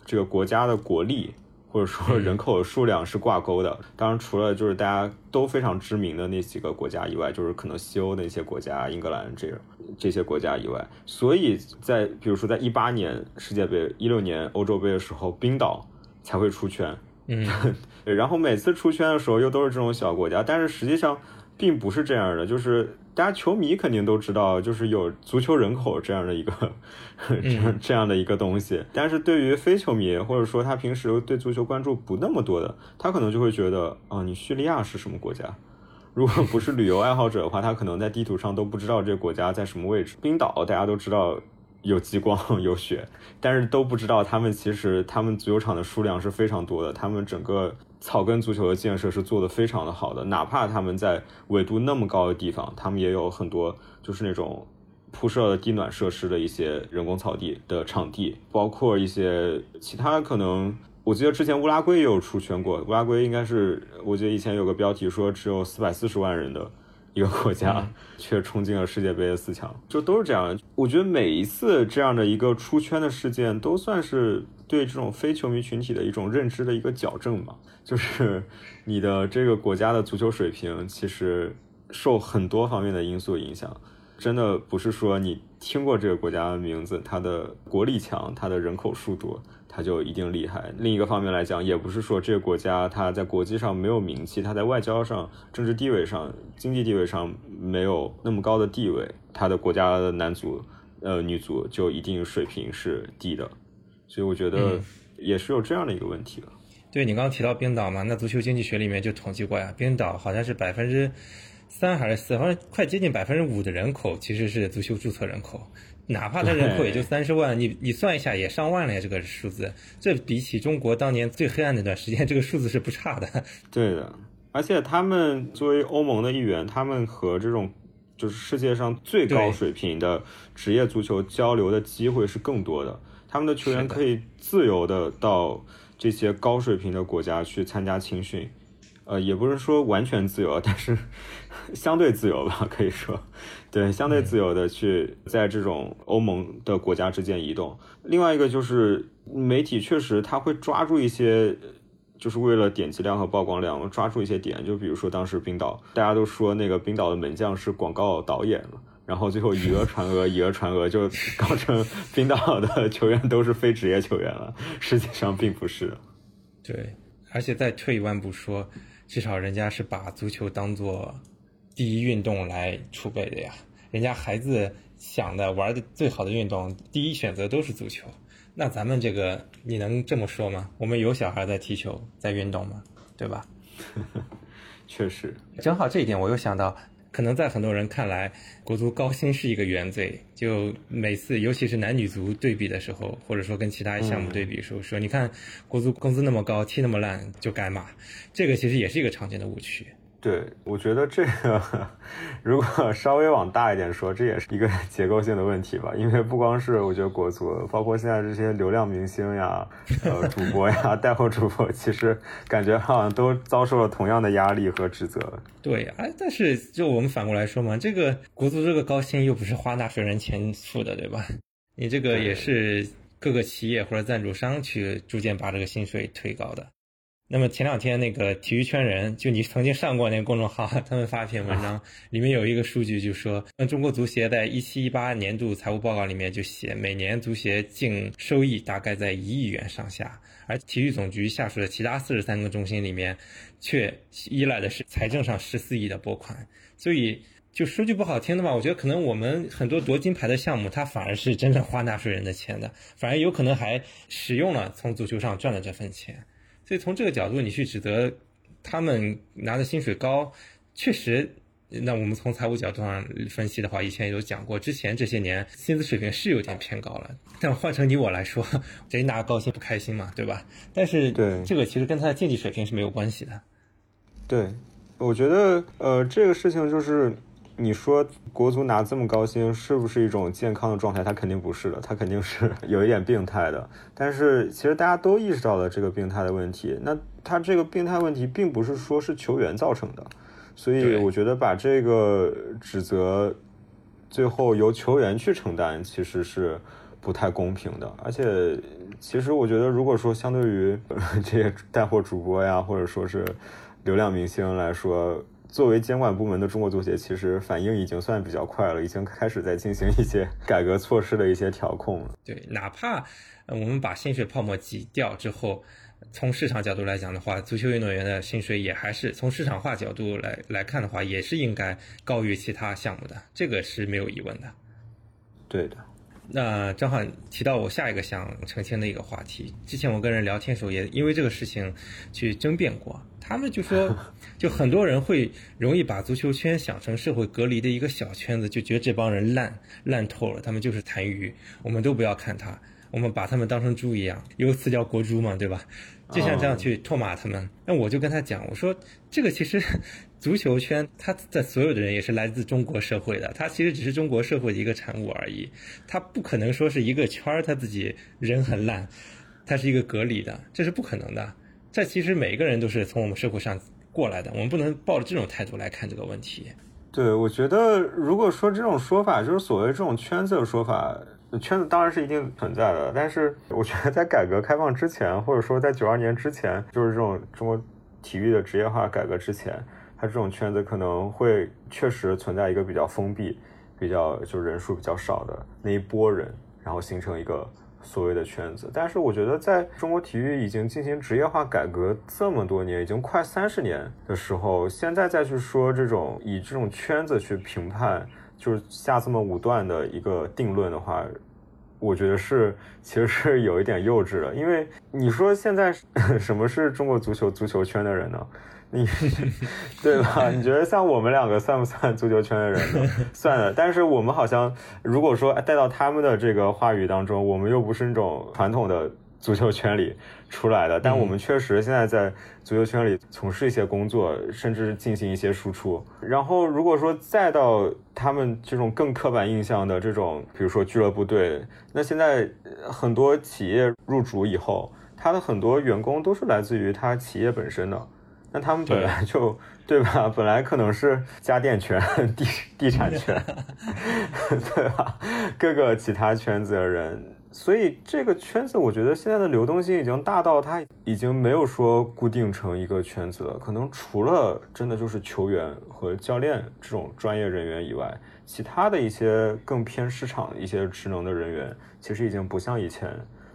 这个国家的国力。或者说人口数量是挂钩的，当然除了就是大家都非常知名的那几个国家以外，就是可能西欧的一些国家，英格兰这这些国家以外，所以在比如说在一八年世界杯、一六年欧洲杯的时候，冰岛才会出圈，<laughs> 嗯，然后每次出圈的时候又都是这种小国家，但是实际上并不是这样的，就是。大家球迷肯定都知道，就是有足球人口这样的一个 <laughs> 这样这样的一个东西。但是对于非球迷，或者说他平时对足球关注不那么多的，他可能就会觉得，啊，你叙利亚是什么国家？如果不是旅游爱好者的话，他可能在地图上都不知道这个国家在什么位置。冰岛大家都知道有极光 <laughs> 有雪，但是都不知道他们其实他们足球场的数量是非常多的，他们整个。草根足球的建设是做得非常的好的，哪怕他们在纬度那么高的地方，他们也有很多就是那种铺设了地暖设施的一些人工草地的场地，包括一些其他可能，我记得之前乌拉圭也有出圈过，乌拉圭应该是我记得以前有个标题说只有四百四十万人的一个国家，却冲进了世界杯的四强，就都是这样。我觉得每一次这样的一个出圈的事件，都算是对这种非球迷群体的一种认知的一个矫正嘛。就是 <laughs> 你的这个国家的足球水平，其实受很多方面的因素影响，真的不是说你听过这个国家的名字，它的国力强，它的人口数多，它就一定厉害。另一个方面来讲，也不是说这个国家它在国际上没有名气，它在外交上、政治地位上、经济地位上没有那么高的地位，它的国家的男足、呃女足就一定水平是低的。所以我觉得也是有这样的一个问题了。对你刚刚提到冰岛嘛，那足球经济学里面就统计过呀，冰岛好像是百分之三还是四，好像快接近百分之五的人口其实是足球注册人口，哪怕他人口也就三十万，你你算一下也上万了呀，这个数字，这比起中国当年最黑暗那段时间，这个数字是不差的。<laughs> 对的，而且他们作为欧盟的一员，他们和这种就是世界上最高水平的职业足球交流的机会是更多的，他们的球员可以自由的到。这些高水平的国家去参加青训，呃，也不是说完全自由，但是 <laughs> 相对自由吧，可以说，<laughs> 对，相对自由的去在这种欧盟的国家之间移动。另外一个就是媒体确实他会抓住一些，就是为了点击量和曝光量，抓住一些点，就比如说当时冰岛，大家都说那个冰岛的门将是广告导演了。然后最后以讹传讹，以讹传讹，就搞成 <laughs> 冰岛的球员都是非职业球员了。实际上并不是。对，而且再退一万步说，至少人家是把足球当做第一运动来储备的呀。人家孩子想的玩的最好的运动，第一选择都是足球。那咱们这个，你能这么说吗？我们有小孩在踢球，在运动吗？对吧？<laughs> 确实，正好这一点，我又想到。可能在很多人看来，国足高薪是一个原罪。就每次，尤其是男女足对比的时候，或者说跟其他项目对比的时候，说你看国足工资那么高，踢那么烂，就该骂。这个其实也是一个常见的误区。对，我觉得这个如果稍微往大一点说，这也是一个结构性的问题吧。因为不光是我觉得国足，包括现在这些流量明星呀、呃主播呀、<laughs> 带货主播，其实感觉好像都遭受了同样的压力和指责。对，哎，但是就我们反过来说嘛，这个国足这个高薪又不是花纳税人钱付的，对吧？你这个也是各个企业或者赞助商去逐渐把这个薪水推高的。那么前两天那个体育圈人，就你曾经上过那个公众号，他们发一篇文章，里面有一个数据，就说，那中国足协在一七一八年度财务报告里面就写，每年足协净收益大概在一亿元上下，而体育总局下属的其他四十三个中心里面，却依赖的是财政上十四亿的拨款。所以，就说句不好听的吧，我觉得可能我们很多夺金牌的项目，它反而是真正花纳税人的钱的，反而有可能还使用了从足球上赚的这份钱。所以从这个角度，你去指责他们拿的薪水高，确实，那我们从财务角度上分析的话，以前也有讲过，之前这些年薪资水平是有点偏高了。但换成你我来说，谁拿高薪不开心嘛，对吧？但是对这个其实跟他的竞技水平是没有关系的。对，我觉得呃，这个事情就是。你说国足拿这么高薪是不是一种健康的状态？他肯定不是的，他肯定是 <laughs> 有一点病态的。但是其实大家都意识到了这个病态的问题。那他这个病态问题并不是说是球员造成的，所以我觉得把这个指责最后由球员去承担，其实是不太公平的。而且，其实我觉得，如果说相对于 <laughs> 这些带货主播呀，或者说是流量明星来说，作为监管部门的中国足协，其实反应已经算比较快了，已经开始在进行一些 <laughs> 改革措施的一些调控了。对，哪怕我们把薪水泡沫挤掉之后，从市场角度来讲的话，足球运动员的薪水也还是从市场化角度来来看的话，也是应该高于其他项目的，这个是没有疑问的。对的。那正好提到我下一个想澄清的一个话题，之前我跟人聊天的时候也因为这个事情去争辩过。他们就说，<laughs> 就很多人会容易把足球圈想成社会隔离的一个小圈子，就觉得这帮人烂烂透了，他们就是痰盂，我们都不要看他，我们把他们当成猪一样，有个词叫国猪嘛，对吧？就像这样去唾骂他们。那我就跟他讲，我说这个其实足球圈它的所有的人也是来自中国社会的，它其实只是中国社会的一个产物而已，它不可能说是一个圈儿他自己人很烂，它是一个隔离的，这是不可能的。这其实每一个人都是从我们社会上过来的，我们不能抱着这种态度来看这个问题。对，我觉得如果说这种说法，就是所谓这种圈子的说法，圈子当然是一定存在的。但是我觉得在改革开放之前，或者说在九二年之前，就是这种中国体育的职业化改革之前，它这种圈子可能会确实存在一个比较封闭、比较就人数比较少的那一波人，然后形成一个。所谓的圈子，但是我觉得在中国体育已经进行职业化改革这么多年，已经快三十年的时候，现在再去说这种以这种圈子去评判，就是下这么武断的一个定论的话，我觉得是其实是有一点幼稚的。因为你说现在 <laughs> 什么是中国足球足球圈的人呢？你 <laughs> 对吧？你觉得像我们两个算不算足球圈的人呢？<laughs> 算的。但是我们好像，如果说带到他们的这个话语当中，我们又不是那种传统的足球圈里出来的。但我们确实现在在足球圈里从事一些工作，甚至进行一些输出。然后，如果说再到他们这种更刻板印象的这种，比如说俱乐部队，那现在很多企业入主以后，他的很多员工都是来自于他企业本身的。那他们本来就 <laughs> 对吧？本来可能是家电圈、地地产圈，<laughs> 对吧？各个其他圈子的人，所以这个圈子，我觉得现在的流动性已经大到它已经没有说固定成一个圈子了。可能除了真的就是球员和教练这种专业人员以外，其他的一些更偏市场一些职能的人员，其实已经不像以前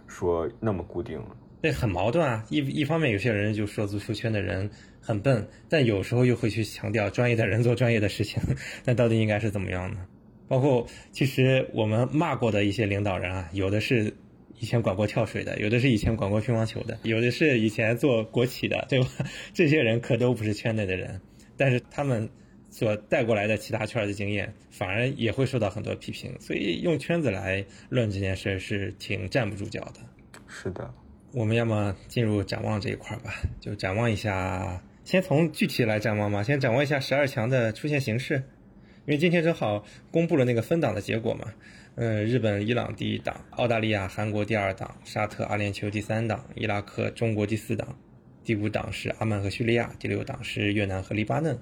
说那么固定了。那很矛盾啊！一一方面，有些人就说足球圈的人很笨，但有时候又会去强调专业的人做专业的事情。<laughs> 那到底应该是怎么样呢？包括其实我们骂过的一些领导人啊，有的是以前管过跳水的，有的是以前管过乒乓球的，有的是以前做国企的，对吧？<laughs> 这些人可都不是圈内的人，但是他们所带过来的其他圈的经验，反而也会受到很多批评。所以用圈子来论这件事是挺站不住脚的。是的。我们要么进入展望这一块吧，就展望一下，先从具体来展望嘛，先展望一下十二强的出现形式，因为今天正好公布了那个分档的结果嘛，嗯，日本、伊朗第一档，澳大利亚、韩国第二档，沙特、阿联酋第三档，伊拉克、中国第四档，第五档是阿曼和叙利亚，第六档是越南和黎巴嫩。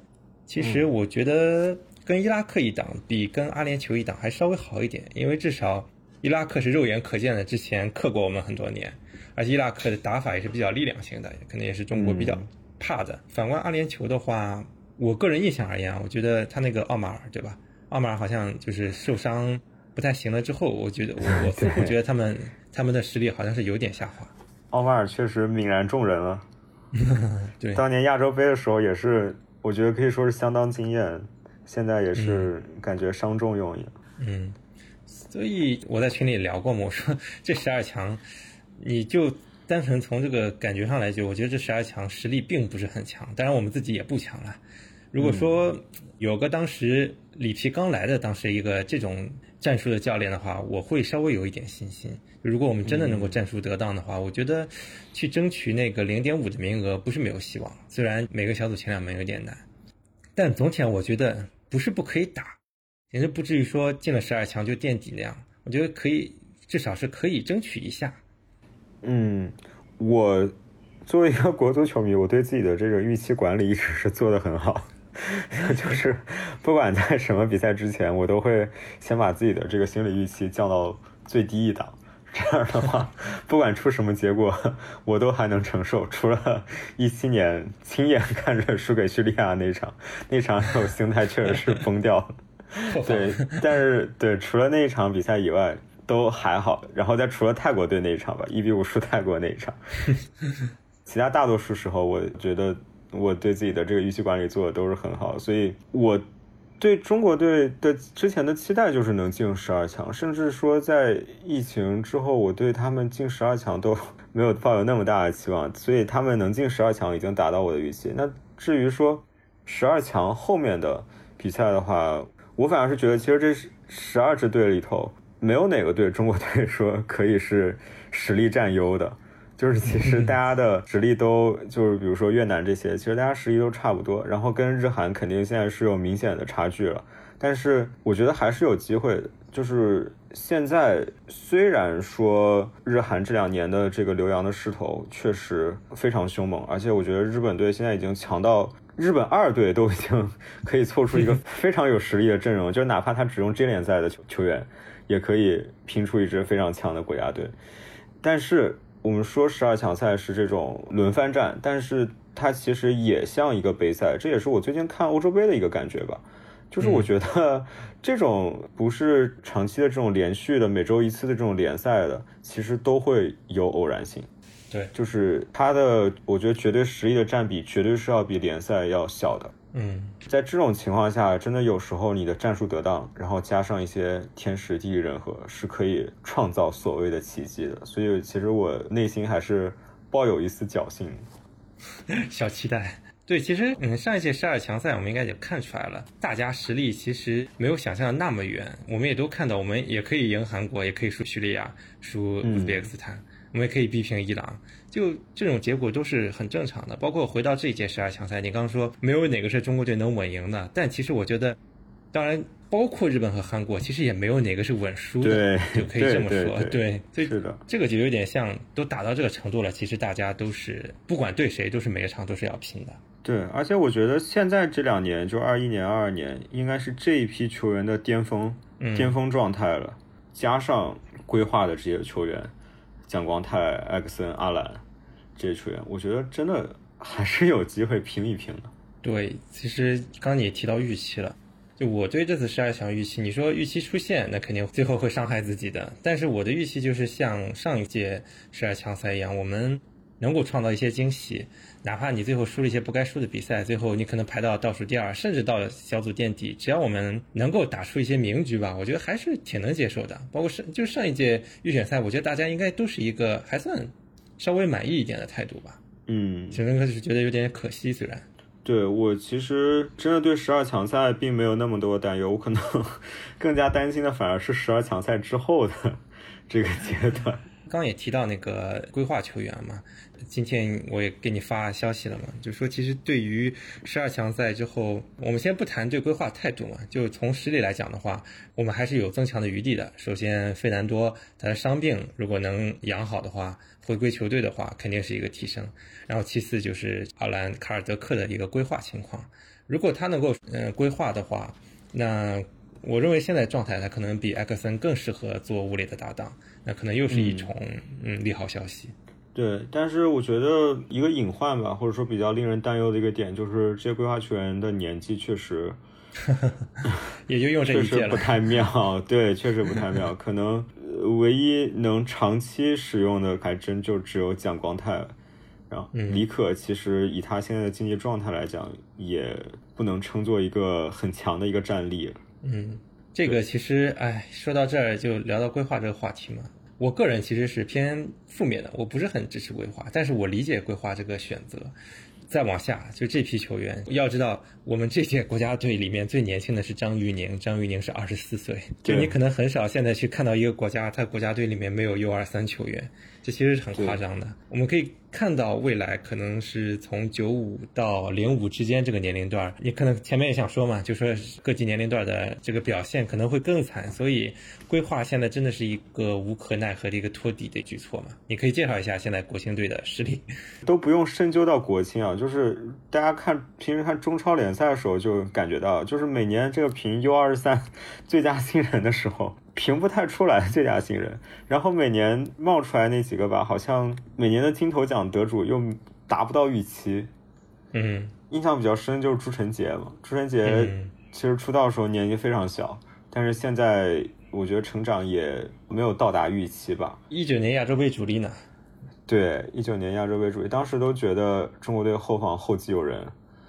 其实我觉得跟伊拉克一档比跟阿联酋一档还稍微好一点，因为至少伊拉克是肉眼可见的之前克过我们很多年。而且伊拉克的打法也是比较力量型的，可能也是中国比较怕的。反观阿联酋的话，我个人印象而言啊，我觉得他那个奥马尔，对吧？奥马尔好像就是受伤不太行了之后，我觉得我 <laughs> 我似乎觉得他们他们的实力好像是有点下滑。奥马尔确实泯然众人了。<laughs> 对，当年亚洲杯的时候也是，我觉得可以说是相当惊艳。现在也是感觉伤重用一样。嗯，所以我在群里聊过嘛，我说这十二强，你就单纯从这个感觉上来讲，我觉得这十二强实力并不是很强。当然我们自己也不强了。如果说有个当时里皮刚来的当时一个这种战术的教练的话，我会稍微有一点信心。如果我们真的能够战术得当的话，我觉得去争取那个零点五的名额不是没有希望。虽然每个小组前两名有点难，但总体上我觉得。不是不可以打，也是不至于说进了十二强就垫底那样。我觉得可以，至少是可以争取一下。嗯，我作为一个国足球迷，我对自己的这个预期管理一直是做的很好，<laughs> 就是不管在什么比赛之前，我都会先把自己的这个心理预期降到最低一档。这样的话，不管出什么结果，我都还能承受。除了一七年亲眼看着输给叙利亚那场，那场我心态确实是崩掉了。<laughs> 对，但是对，除了那一场比赛以外，都还好。然后再除了泰国队那一场吧，一比五输泰国那一场，<laughs> 其他大多数时候，我觉得我对自己的这个预期管理做的都是很好，所以我。对中国队的之前的期待就是能进十二强，甚至说在疫情之后，我对他们进十二强都没有抱有那么大的期望，所以他们能进十二强已经达到我的预期。那至于说十二强后面的比赛的话，我反而是觉得，其实这十二支队里头没有哪个队中国队说可以是实力占优的。<laughs> 就是其实大家的实力都就是比如说越南这些，其实大家实力都差不多，然后跟日韩肯定现在是有明显的差距了。但是我觉得还是有机会的。就是现在虽然说日韩这两年的这个留洋的势头确实非常凶猛，而且我觉得日本队现在已经强到日本二队都已经 <laughs> 可以凑出一个非常有实力的阵容，就是哪怕他只用 J 联赛的球球员，也可以拼出一支非常强的国家队。但是。我们说十二强赛是这种轮番战，但是它其实也像一个杯赛，这也是我最近看欧洲杯的一个感觉吧。就是我觉得这种不是长期的这种连续的每周一次的这种联赛的，其实都会有偶然性。对，就是它的，我觉得绝对实力的占比绝对是要比联赛要小的。嗯，在这种情况下，真的有时候你的战术得当，然后加上一些天时地利人和，是可以创造所谓的奇迹的。所以，其实我内心还是抱有一丝侥幸，<laughs> 小期待。对，其实嗯，上一届十二强赛我们应该也看出来了，大家实力其实没有想象的那么远。我们也都看到，我们也可以赢韩国，也可以输叙利亚，输乌兹别克斯坦。我们也可以逼平伊朗，就这种结果都是很正常的。包括回到这一届十二强赛，你刚刚说没有哪个是中国队能稳赢的，但其实我觉得，当然包括日本和韩国，其实也没有哪个是稳输的，就可以这么说。对，是的，这个就有点像都打到这个程度了，其实大家都是不管对谁，都是每一场都是要拼的。对，而且我觉得现在这两年，就二一年、二二年，应该是这一批球员的巅峰、巅峰状态了，加上规划的这些球员。蒋光太、艾克森、阿兰这些球员，我觉得真的还是有机会拼一拼的。对，其实刚你也提到预期了，就我对这次十二强预期，你说预期出现，那肯定最后会伤害自己的。但是我的预期就是像上一届十二强赛一样，我们能够创造一些惊喜。哪怕你最后输了一些不该输的比赛，最后你可能排到倒数第二，甚至到小组垫底，只要我们能够打出一些名局吧，我觉得还是挺能接受的。包括上就上一届预选赛，我觉得大家应该都是一个还算稍微满意一点的态度吧。嗯，只能是觉得有点可惜，虽然。对我其实真的对十二强赛并没有那么多担忧，我可能 <laughs> 更加担心的反而是十二强赛之后的这个阶段。刚也提到那个规划球员嘛。今天我也给你发消息了嘛，就说其实对于十二强赛之后，我们先不谈对规划态度嘛，就从实力来讲的话，我们还是有增强的余地的。首先，费南多他的伤病如果能养好的话，回归球队的话，肯定是一个提升。然后其次就是奥兰卡尔德克的一个规划情况，如果他能够嗯规划的话，那我认为现在状态他可能比埃克森更适合做物理的搭档，那可能又是一重嗯利好消息。对，但是我觉得一个隐患吧，或者说比较令人担忧的一个点，就是这些规划球员的年纪确实，<laughs> 也就用这一届了，不太妙。对，确实不太妙。可能唯一能长期使用的，还真就只有蒋光太。然后李可其实以他现在的竞技状态来讲，也不能称作一个很强的一个战力。嗯，这个其实，哎，说到这儿就聊到规划这个话题嘛。我个人其实是偏负面的，我不是很支持规划，但是我理解规划这个选择。再往下，就这批球员，要知道我们这届国家队里面最年轻的是张玉宁，张玉宁是二十四岁，就你可能很少现在去看到一个国家，他国家队里面没有 U 二三球员，这其实是很夸张的。我们可以。看到未来可能是从九五到零五之间这个年龄段，你可能前面也想说嘛，就说各级年龄段的这个表现可能会更惨，所以规划现在真的是一个无可奈何的一个托底的举措嘛？你可以介绍一下现在国青队的实力，都不用深究到国青啊，就是大家看平时看中超联赛的时候就感觉到，就是每年这个评 U 二十三 <laughs> 最佳新人的时候。评不太出来最佳新人，然后每年冒出来那几个吧，好像每年的金头奖得主又达不到预期。嗯，印象比较深就是朱晨杰嘛，朱晨杰其实出道的时候年纪非常小，但是现在我觉得成长也没有到达预期吧。一九年亚洲杯主力呢？对，一九年亚洲杯主力，当时都觉得中国队后防后继有人，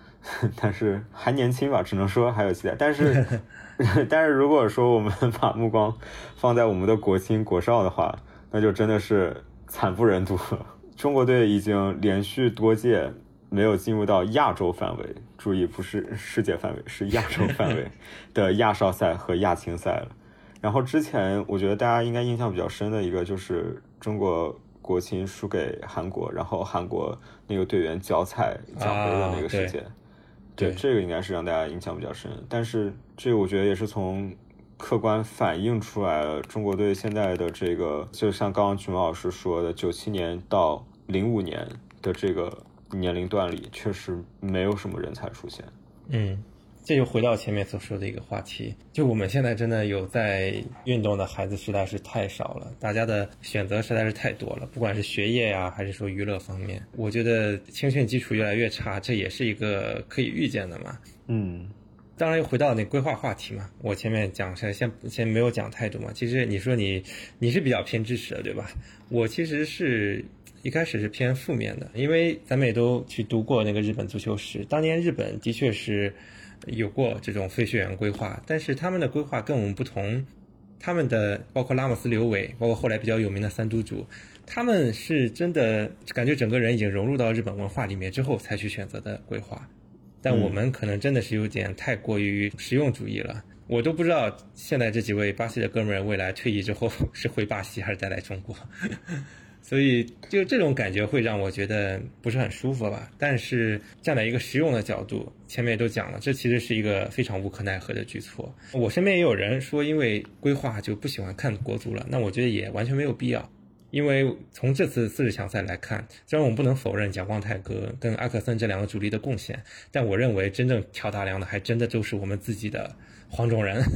<laughs> 但是还年轻吧，只能说还有期待，但是。<laughs> 但是如果说我们 <laughs> 把目光放在我们的国青国少的话，那就真的是惨不忍睹了。中国队已经连续多届没有进入到亚洲范围，注意不是 <laughs> 世界范围，是亚洲范围的亚少赛和亚青赛了。然后之前我觉得大家应该印象比较深的一个就是中国国青输给韩国，然后韩国那个队员脚踩奖杯的那个事件。对，这个应该是让大家印象比较深，但是这个我觉得也是从客观反映出来了中国队现在的这个，就像刚刚曲毛老师说的，九七年到零五年的这个年龄段里，确实没有什么人才出现。嗯。这就回到前面所说的一个话题，就我们现在真的有在运动的孩子实在是太少了，大家的选择实在是太多了，不管是学业呀，还是说娱乐方面，我觉得青训基础越来越差，这也是一个可以预见的嘛。嗯，当然又回到那规划话题嘛，我前面讲先先先没有讲太多嘛。其实你说你你是比较偏支持的，对吧？我其实是一开始是偏负面的，因为咱们也都去读过那个日本足球史，当年日本的确是。有过这种非学员规划，但是他们的规划跟我们不同。他们的包括拉莫斯、刘伟，包括后来比较有名的三都主，他们是真的感觉整个人已经融入到日本文化里面之后才去选择的规划。但我们可能真的是有点太过于实用主义了。我都不知道现在这几位巴西的哥们儿未来退役之后 <laughs> 是回巴西还是再来中国。所以，就这种感觉会让我觉得不是很舒服吧。但是站在一个实用的角度，前面也都讲了，这其实是一个非常无可奈何的举措。我身边也有人说，因为规划就不喜欢看国足了。那我觉得也完全没有必要，因为从这次四十强赛来看，虽然我们不能否认蒋光太哥跟阿克森这两个主力的贡献，但我认为真正挑大梁的还真的就是我们自己的黄种人。<laughs>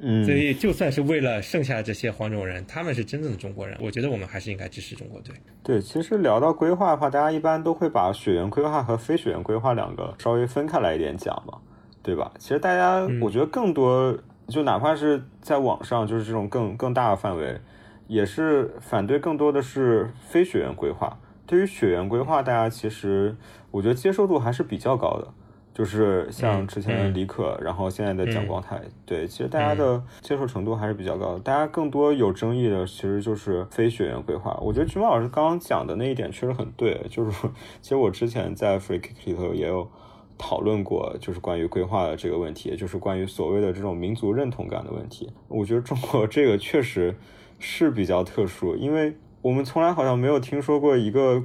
嗯，所以就算是为了剩下这些黄种人，他们是真正的中国人，我觉得我们还是应该支持中国队。对，其实聊到规划的话，大家一般都会把血缘规划和非血缘规划两个稍微分开来一点讲嘛，对吧？其实大家，我觉得更多就哪怕是在网上，就是这种更更大的范围，也是反对更多的是非血缘规划。对于血缘规划，大家其实我觉得接受度还是比较高的。就是像之前的李可，然后现在的蒋光太，对，其实大家的接受程度还是比较高的。大家更多有争议的，其实就是非血缘规划。我觉得橘猫老师刚刚讲的那一点确实很对，就是其实我之前在 Free Kick 里头也有讨论过，就是关于规划的这个问题，就是关于所谓的这种民族认同感的问题。我觉得中国这个确实是比较特殊，因为我们从来好像没有听说过一个。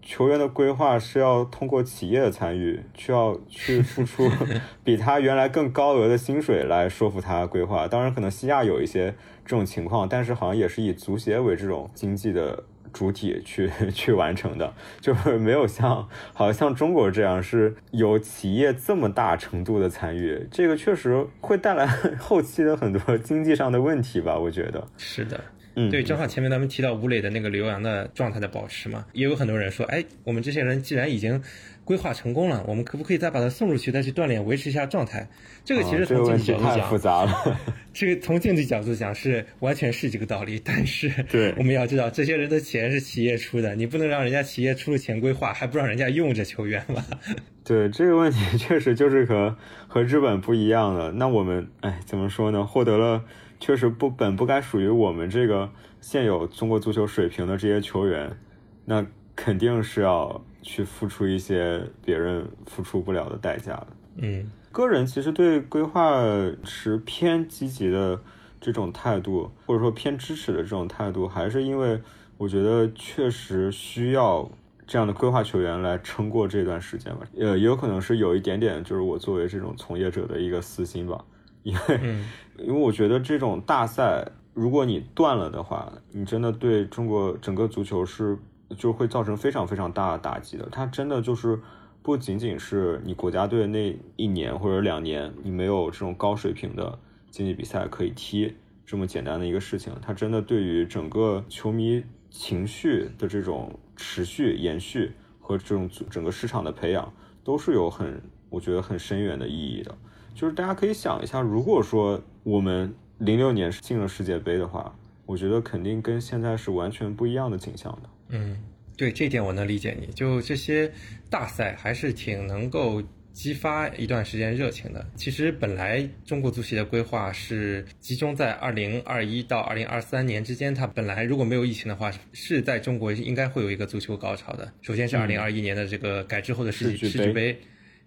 球员的规划是要通过企业的参与，需要去付出 <laughs> 比他原来更高额的薪水来说服他规划。当然，可能西亚有一些这种情况，但是好像也是以足协为这种经济的主体去 <laughs> 去完成的，就是 <laughs> 没有像好像像中国这样是有企业这么大程度的参与。这个确实会带来 <laughs> 后期的很多经济上的问题吧？我觉得是的。嗯，对，正好前面咱们提到吴磊的那个留洋的状态的保持嘛，也有很多人说，哎，我们这些人既然已经规划成功了，我们可不可以再把他送出去，再去锻炼，维持一下状态？这个其实从竞技角度讲，太复杂了。<laughs> 这个从竞技角度讲是完全是这个道理，但是对，我们要知道这些人的钱是企业出的，你不能让人家企业出了钱规划，还不让人家用着球员吧？<laughs> 对，这个问题 <laughs> 确实就是和和日本不一样的。那我们哎，怎么说呢？获得了确实不本不该属于我们这个现有中国足球水平的这些球员，那肯定是要去付出一些别人付出不了的代价的。嗯。个人其实对规划持偏积极的这种态度，或者说偏支持的这种态度，还是因为我觉得确实需要这样的规划球员来撑过这段时间吧。呃，也有可能是有一点点，就是我作为这种从业者的一个私心吧，因为 <laughs> 因为我觉得这种大赛，如果你断了的话，你真的对中国整个足球是就会造成非常非常大的打击的。它真的就是。不仅仅是你国家队那一年或者两年，你没有这种高水平的竞技比赛可以踢这么简单的一个事情，它真的对于整个球迷情绪的这种持续延续和这种整个市场的培养都是有很我觉得很深远的意义的。就是大家可以想一下，如果说我们零六年是进了世界杯的话，我觉得肯定跟现在是完全不一样的景象的。嗯。对这点我能理解你，就这些大赛还是挺能够激发一段时间热情的。其实本来中国足协的规划是集中在二零二一到二零二三年之间，它本来如果没有疫情的话，是在中国应该会有一个足球高潮的。首先是二零二一年的这个改制后的世世俱杯。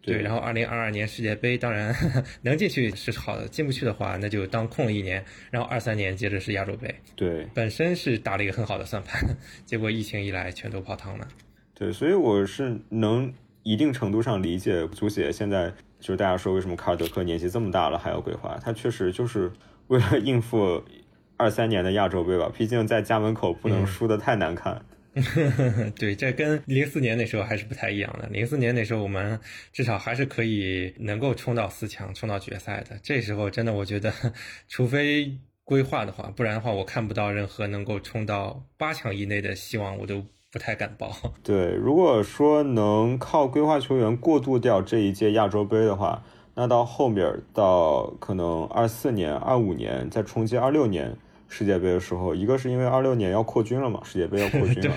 对，然后二零二二年世界杯，当然 <laughs> 能进去是好的，进不去的话，那就当空了一年。然后二三年接着是亚洲杯，对，本身是打了一个很好的算盘，<laughs> 结果疫情一来，全都泡汤了。对，所以我是能一定程度上理解足协现在就是大家说为什么卡尔德克年纪这么大了还要规划，他确实就是为了应付二三年的亚洲杯吧，毕竟在家门口不能输的太难看。<laughs> 对，这跟零四年那时候还是不太一样的。零四年那时候我们至少还是可以能够冲到四强、冲到决赛的。这时候真的，我觉得，除非规划的话，不然的话，我看不到任何能够冲到八强以内的希望，我都不太敢报。<laughs> 对，如果说能靠规划球员过渡掉这一届亚洲杯的话，那到后面到可能二四年、二五年再冲击二六年。世界杯的时候，一个是因为二六年要扩军了嘛，世界杯要扩军了，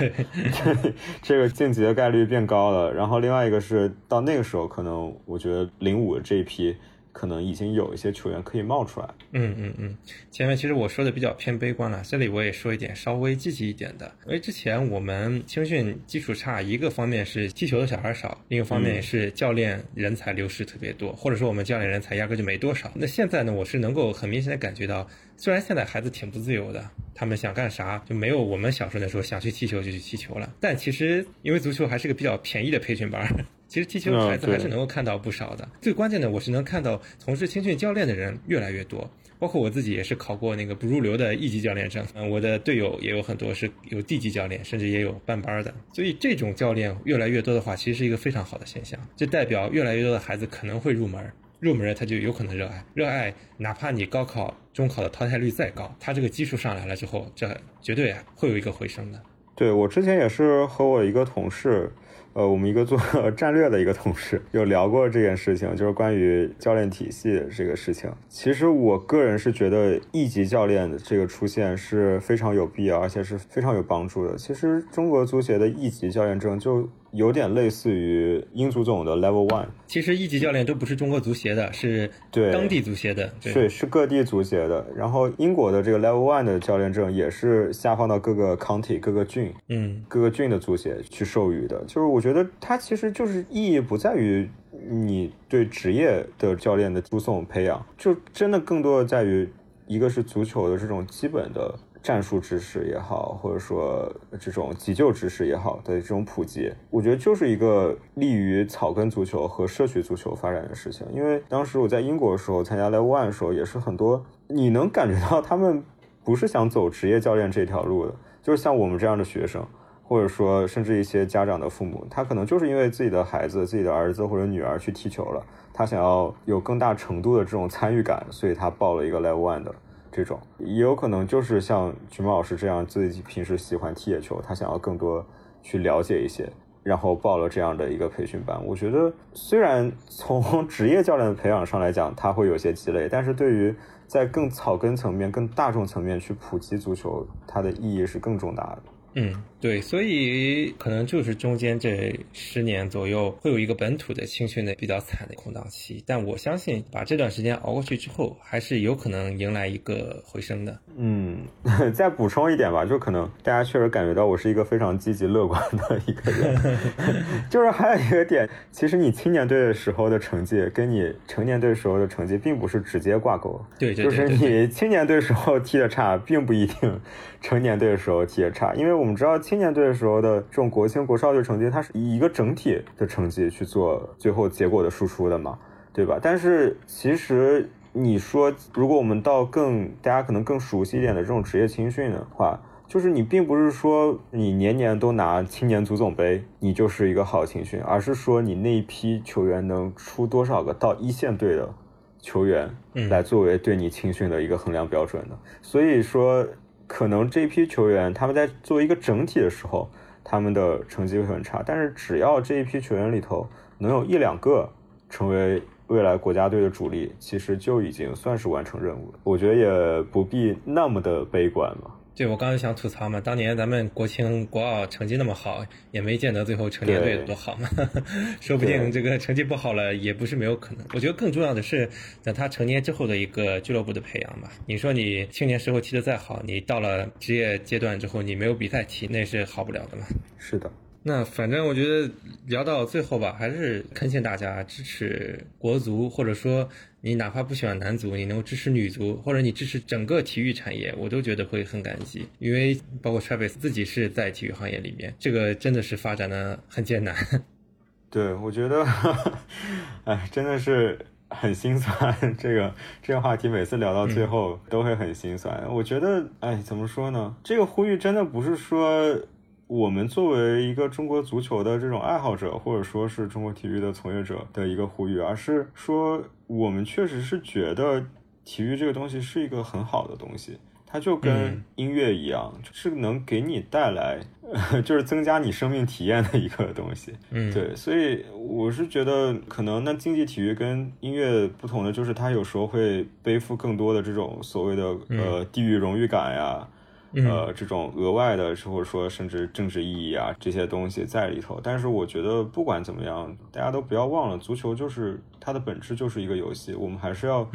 <laughs> 这个晋级的概率变高了。然后另外一个是到那个时候，可能我觉得零五这一批。可能已经有一些球员可以冒出来。嗯嗯嗯，前面其实我说的比较偏悲观了，这里我也说一点稍微积极一点的。因为之前我们青训基础差，一个方面是踢球的小孩少，另一个方面是教练人才流失特别多，或者说我们教练人才压根就没多少。那现在呢，我是能够很明显的感觉到，虽然现在孩子挺不自由的，他们想干啥就没有我们小时候的时候想去踢球就去踢球了，但其实因为足球还是个比较便宜的培训班。<laughs> 其实踢球的孩子还是能够看到不少的。最关键的，我是能看到从事青训教练的人越来越多，包括我自己也是考过那个不入流的一级教练证。嗯，<laughs> 我的队友也有很多是有地级教练，甚至也有班班的。所以这种教练越来越多的话，其实是一个非常好的现象。这代表越来越多的孩子可能会入门，入门他就有可能热爱，热爱哪怕你高考、中考的淘汰率再高，他这个基数上来了之后，这绝对会有一个回升的。对我之前也是和我一个同事。呃，我们一个做 <laughs> 战略的一个同事有聊过这件事情，就是关于教练体系这个事情。其实我个人是觉得一级教练的这个出现是非常有必要，而且是非常有帮助的。其实中国足协的一级教练证就。有点类似于英足总的 Level One，其实一级教练都不是中国足协的，是对当地足协的，对，是各地足协的。然后英国的这个 Level One 的教练证也是下放到各个 county、各个郡，嗯，各个郡的足协去授予的。就是我觉得它其实就是意义不在于你对职业的教练的输送培养，就真的更多的在于一个是足球的这种基本的。战术知识也好，或者说这种急救知识也好的这种普及，我觉得就是一个利于草根足球和社区足球发展的事情。因为当时我在英国的时候参加 Level One 的时候，也是很多你能感觉到他们不是想走职业教练这条路的，就是像我们这样的学生，或者说甚至一些家长的父母，他可能就是因为自己的孩子、自己的儿子或者女儿去踢球了，他想要有更大程度的这种参与感，所以他报了一个 Level One 的。这种，也有可能就是像橘猫老师这样，自己平时喜欢踢野球，他想要更多去了解一些，然后报了这样的一个培训班。我觉得虽然从职业教练的培养上来讲，他会有些积累，但是对于在更草根层面、更大众层面去普及足球，它的意义是更重大的。嗯，对，所以可能就是中间这十年左右会有一个本土的青训的比较惨的空档期，但我相信把这段时间熬过去之后，还是有可能迎来一个回升的。嗯，<laughs> 再补充一点吧，就可能大家确实感觉到我是一个非常积极乐观的一个人，<laughs> 就是还有一个点，其实你青年队的时候的成绩跟你成年队时候的成绩并不是直接挂钩，对，就是你青年队时候踢的差，并不一定成年队的时候踢的差，因为我。我们知道青年队的时候的这种国青、国少队成绩，它是以一个整体的成绩去做最后结果的输出的嘛，对吧？但是其实你说，如果我们到更大家可能更熟悉一点的这种职业青训的话，就是你并不是说你年年都拿青年足总杯，你就是一个好青训，而是说你那一批球员能出多少个到一线队的球员，来作为对你青训的一个衡量标准的。所以说。可能这批球员他们在作为一个整体的时候，他们的成绩会很差。但是只要这一批球员里头能有一两个成为未来国家队的主力，其实就已经算是完成任务了。我觉得也不必那么的悲观嘛。对，我刚才想吐槽嘛，当年咱们国青国奥成绩那么好，也没见得最后成年队多好嘛，<laughs> 说不定这个成绩不好了也不是没有可能。我觉得更重要的是，等他成年之后的一个俱乐部的培养吧。你说你青年时候踢得再好，你到了职业阶段之后，你没有比赛踢，那是好不了的嘛。是的。那反正我觉得聊到最后吧，还是恳请大家支持国足，或者说你哪怕不喜欢男足，你能够支持女足，或者你支持整个体育产业，我都觉得会很感激。因为包括 Travis 自己是在体育行业里面，这个真的是发展的很艰难。<laughs> 对，我觉得，<laughs> 哎，真的是很心酸。这个这个话题每次聊到最后都会很心酸。我觉得，哎，怎么说呢？这个呼吁真的不是说。我们作为一个中国足球的这种爱好者，或者说是中国体育的从业者的一个呼吁，而是说我们确实是觉得体育这个东西是一个很好的东西，它就跟音乐一样，是能给你带来，<laughs> 就是增加你生命体验的一个东西。嗯，对，所以我是觉得可能那竞技体育跟音乐不同的，就是它有时候会背负更多的这种所谓的呃地域荣誉感呀。呃，这种额外的，或者说甚至政治意义啊，这些东西在里头。但是我觉得不管怎么样，大家都不要忘了，足球就是它的本质就是一个游戏，我们还是要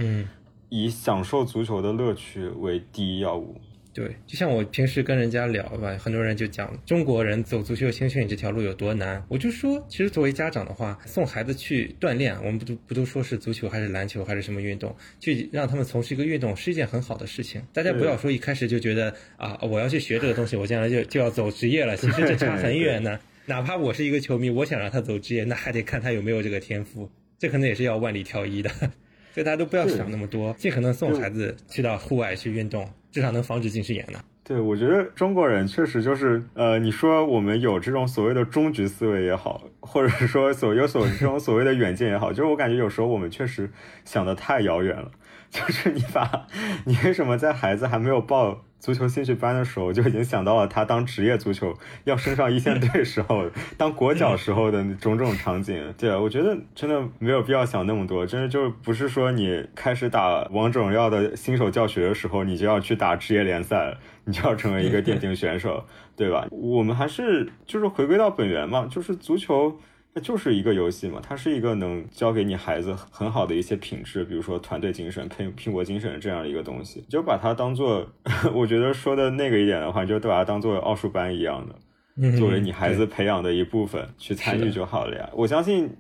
以享受足球的乐趣为第一要务。对，就像我平时跟人家聊吧，很多人就讲中国人走足球青训这条路有多难。我就说，其实作为家长的话，送孩子去锻炼，我们不都不都说是足球还是篮球还是什么运动，去让他们从事一个运动是一件很好的事情。大家不要说一开始就觉得啊，我要去学这个东西，我将来就就要走职业了。其实这差很远呢。哪怕我是一个球迷，我想让他走职业，那还得看他有没有这个天赋，这可能也是要万里挑一的。<laughs> 所以大家都不要想那么多，尽可能送孩子去到户外去运动。至少能防止近视眼呢。对，我觉得中国人确实就是，呃，你说我们有这种所谓的终局思维也好，或者说所有所这种所谓的远见也好，就是我感觉有时候我们确实想的太遥远了。<laughs> 就是你把，你为什么在孩子还没有抱足球兴趣班的时候，<laughs> 就已经想到了他当职业足球要升上一线队时候，<laughs> 当国脚时候的种种场景？对，我觉得真的没有必要想那么多，真的就不是说你开始打王者荣耀的新手教学的时候，你就要去打职业联赛，<laughs> 你就要成为一个电竞选手，对吧？我们还是就是回归到本源嘛，就是足球。那就是一个游戏嘛，它是一个能教给你孩子很好的一些品质，比如说团队精神、拼拼搏精神这样的一个东西，就把它当做，<laughs> 我觉得说的那个一点的话，就把它当做奥数班一样的，作为你孩子培养的一部分去参与就好了呀。我相信，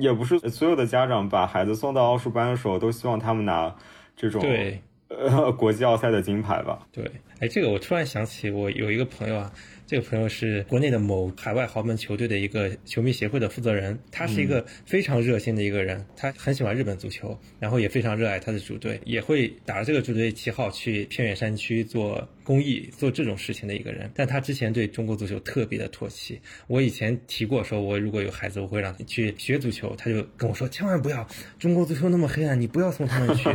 也不是所有的家长把孩子送到奥数班的时候，都希望他们拿这种对呃国际奥赛的金牌吧？对，哎，这个我突然想起，我有一个朋友啊。这个朋友是国内的某海外豪门球队的一个球迷协会的负责人，他是一个非常热心的一个人，他很喜欢日本足球，然后也非常热爱他的主队，也会打着这个主队旗号去偏远山区做公益、做这种事情的一个人。但他之前对中国足球特别的唾弃。我以前提过，说我如果有孩子，我会让他去学足球，他就跟我说，千万不要，中国足球那么黑暗，你不要送他们去。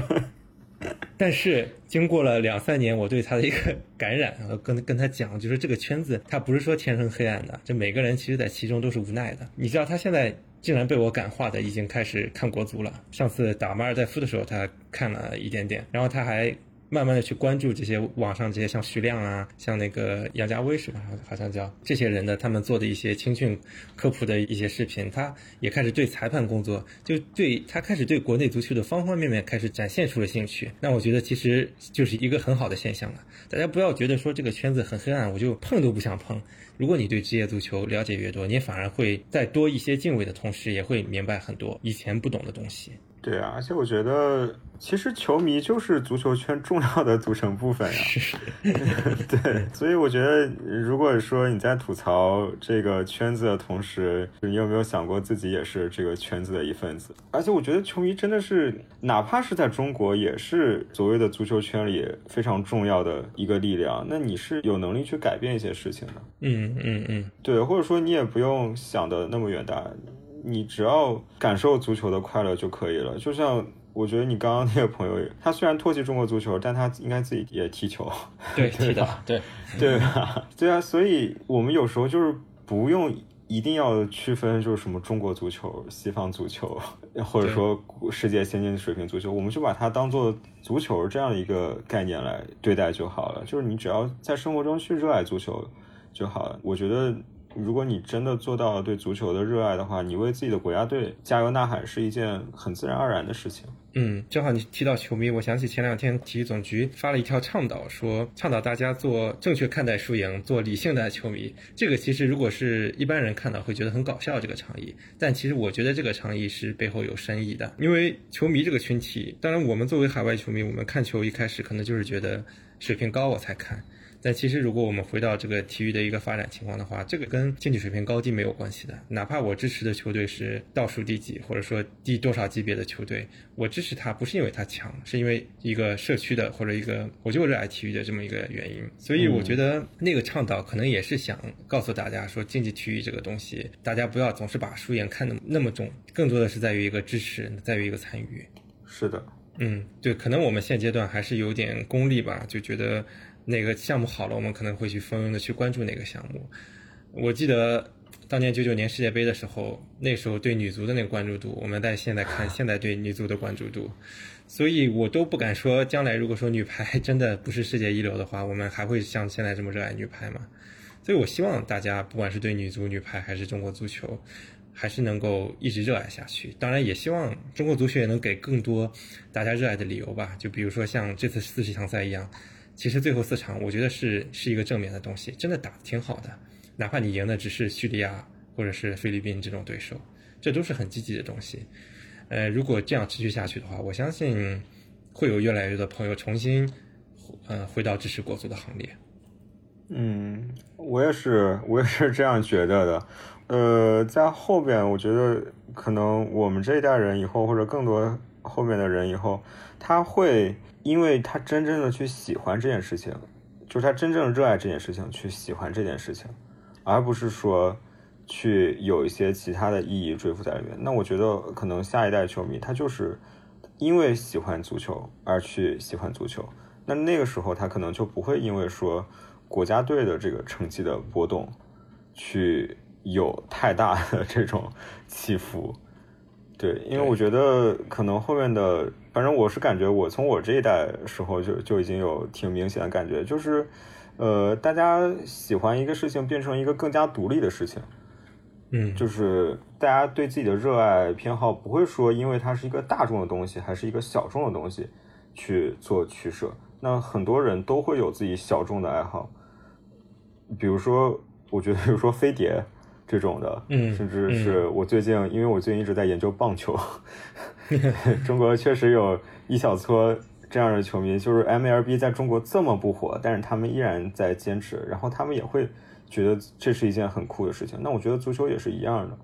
<laughs> 但是经过了两三年，我对他的一个感染，<laughs> 跟跟他讲，就是这个圈子，他不是说天生黑暗的，就每个人其实在其中都是无奈的。你知道，他现在竟然被我感化的，已经开始看国足了。上次打马尔代夫的时候，他看了一点点，然后他还。慢慢的去关注这些网上这些像徐亮啊，像那个杨家威是吧？好像叫这些人的他们做的一些青训科普的一些视频，他也开始对裁判工作，就对他开始对国内足球的方方面面开始展现出了兴趣。那我觉得其实就是一个很好的现象了。大家不要觉得说这个圈子很黑暗，我就碰都不想碰。如果你对职业足球了解越多，你反而会再多一些敬畏的同时，也会明白很多以前不懂的东西。对啊，而且我觉得，其实球迷就是足球圈重要的组成部分呀。<laughs> 对，所以我觉得，如果说你在吐槽这个圈子的同时，你有没有想过自己也是这个圈子的一份子？而且我觉得，球迷真的是，哪怕是在中国，也是所谓的足球圈里非常重要的一个力量。那你是有能力去改变一些事情的。嗯嗯嗯，对，或者说你也不用想的那么远大。你只要感受足球的快乐就可以了。就像我觉得你刚刚那个朋友，他虽然唾弃中国足球，但他应该自己也踢球，对，<laughs> 踢的，对，对吧？<laughs> 对啊，所以我们有时候就是不用一定要区分，就是什么中国足球、西方足球，或者说世界先进水平足球，我们就把它当做足球这样的一个概念来对待就好了。就是你只要在生活中去热爱足球就好了。我觉得。如果你真的做到了对足球的热爱的话，你为自己的国家队加油呐喊是一件很自然而然的事情。嗯，正好你提到球迷，我想起前两天体育总局发了一条倡导，说倡导大家做正确看待输赢，做理性的球迷。这个其实如果是一般人看到会觉得很搞笑，这个倡议。但其实我觉得这个倡议是背后有深意的，因为球迷这个群体，当然我们作为海外球迷，我们看球一开始可能就是觉得水平高我才看。但其实，如果我们回到这个体育的一个发展情况的话，这个跟竞技水平高低没有关系的。哪怕我支持的球队是倒数第几，或者说第多少级别的球队，我支持他不是因为他强，是因为一个社区的或者一个我就热爱体育的这么一个原因。所以我觉得那个倡导可能也是想告诉大家说，竞技体育这个东西，大家不要总是把输赢看得那么重，更多的是在于一个支持，在于一个参与。是的，嗯，对，可能我们现阶段还是有点功利吧，就觉得。哪个项目好了，我们可能会去蜂拥的去关注哪个项目。我记得当年九九年世界杯的时候，那时候对女足的那个关注度，我们在现在看现在对女足的关注度，所以我都不敢说将来如果说女排 <laughs> 真的不是世界一流的话，我们还会像现在这么热爱女排吗？所以我希望大家不管是对女足、女排还是中国足球，还是能够一直热爱下去。当然，也希望中国足球也能给更多大家热爱的理由吧。就比如说像这次四十强赛一样。其实最后四场，我觉得是是一个正面的东西，真的打的挺好的。哪怕你赢的只是叙利亚或者是菲律宾这种对手，这都是很积极的东西。呃，如果这样持续下去的话，我相信会有越来越多的朋友重新，呃，回到支持国足的行列。嗯，我也是，我也是这样觉得的。呃，在后边，我觉得可能我们这一代人以后，或者更多后面的人以后，他会。因为他真正的去喜欢这件事情，就是他真正热爱这件事情，去喜欢这件事情，而不是说去有一些其他的意义追附在里面。那我觉得可能下一代球迷他就是因为喜欢足球而去喜欢足球，那那个时候他可能就不会因为说国家队的这个成绩的波动去有太大的这种起伏。对，因为我觉得可能后面的，反正我是感觉，我从我这一代时候就就已经有挺明显的感觉，就是，呃，大家喜欢一个事情变成一个更加独立的事情，嗯，就是大家对自己的热爱偏好不会说因为它是一个大众的东西还是一个小众的东西去做取舍，那很多人都会有自己小众的爱好，比如说，我觉得比如说飞碟。这种的，嗯，甚至是我最近，因为我最近一直在研究棒球，<laughs> 中国确实有一小撮这样的球迷，就是 MLB 在中国这么不火，但是他们依然在坚持，然后他们也会觉得这是一件很酷的事情。那我觉得足球也是一样的，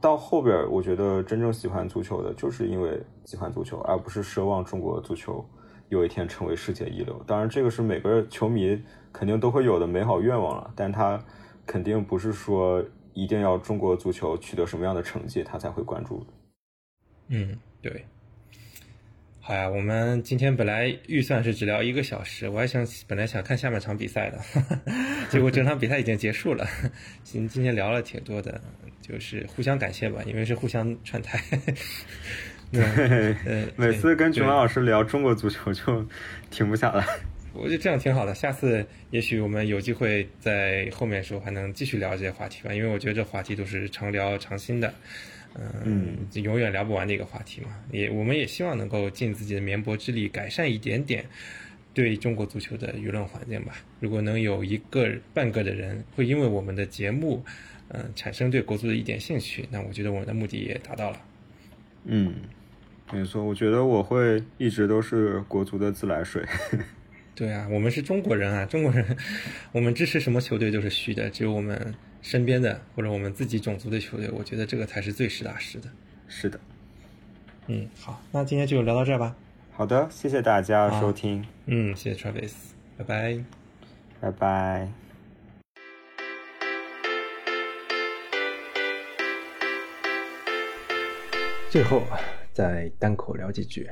到后边我觉得真正喜欢足球的，就是因为喜欢足球，而不是奢望中国足球有一天成为世界一流。当然，这个是每个球迷肯定都会有的美好愿望了，但他肯定不是说。一定要中国足球取得什么样的成绩，他才会关注。嗯，对。好呀，我们今天本来预算是只聊一个小时，我还想本来想看下半场比赛的，<laughs> 结果整场比赛已经结束了。<laughs> 今今天聊了挺多的，就是互相感谢吧，因为是互相串台。<laughs> 对，每次跟熊老师聊中国足球就停不下来。我觉得这样挺好的，下次也许我们有机会在后面时候还能继续聊这些话题吧，因为我觉得这话题都是常聊常新的。嗯，永远聊不完的一个话题嘛，也我们也希望能够尽自己的绵薄之力改善一点点对中国足球的舆论环境吧。如果能有一个半个的人会因为我们的节目，嗯，产生对国足的一点兴趣，那我觉得我们的目的也达到了。嗯，没错，我觉得我会一直都是国足的自来水。对啊，我们是中国人啊，<laughs> 中国人，我们支持什么球队都是虚的，只有我们。身边的或者我们自己种族的球队，我觉得这个才是最实打实的。是的，嗯，好，那今天就聊到这儿吧。好的，谢谢大家收听。嗯，谢谢 Travis，拜拜，拜拜。最后再单口聊几句，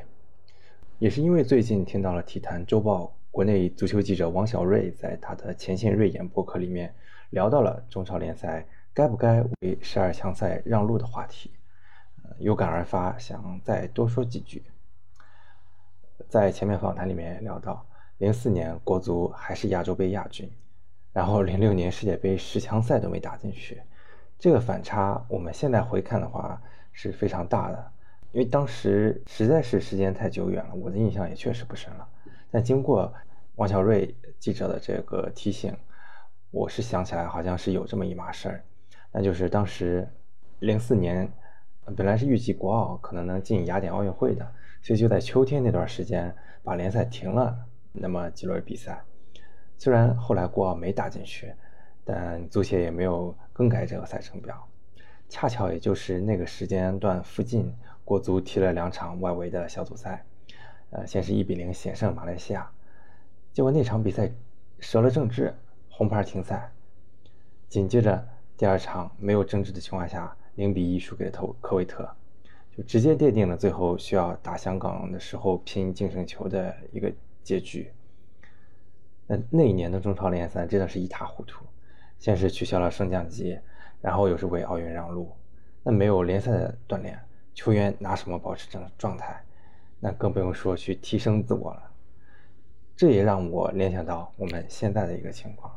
也是因为最近听到了体坛周报国内足球记者王小瑞在他的前线锐眼博客里面。聊到了中超联赛该不该为十二强赛让路的话题，有感而发，想再多说几句。在前面访谈里面也聊到，零四年国足还是亚洲杯亚军，然后零六年世界杯十强赛都没打进去，这个反差我们现在回看的话是非常大的，因为当时实在是时间太久远了，我的印象也确实不深了。但经过王小瑞记者的这个提醒。我是想起来，好像是有这么一码事儿，那就是当时零四年本来是预计国奥可能能进雅典奥运会的，所以就在秋天那段时间把联赛停了那么几轮比赛。虽然后来国奥没打进去，但足协也没有更改这个赛程表。恰巧也就是那个时间段附近，国足踢了两场外围的小组赛，呃，先是一比零险胜马来西亚，结果那场比赛折了正治。红牌停赛，紧接着第二场没有争执的情况下，零比一输给了科科威特，就直接奠定了最后需要打香港的时候拼净胜球的一个结局。那那一年的中超联赛真的是一塌糊涂，先是取消了升降级，然后又是为奥运让路，那没有联赛的锻炼，球员拿什么保持这种状态？那更不用说去提升自我了。这也让我联想到我们现在的一个情况。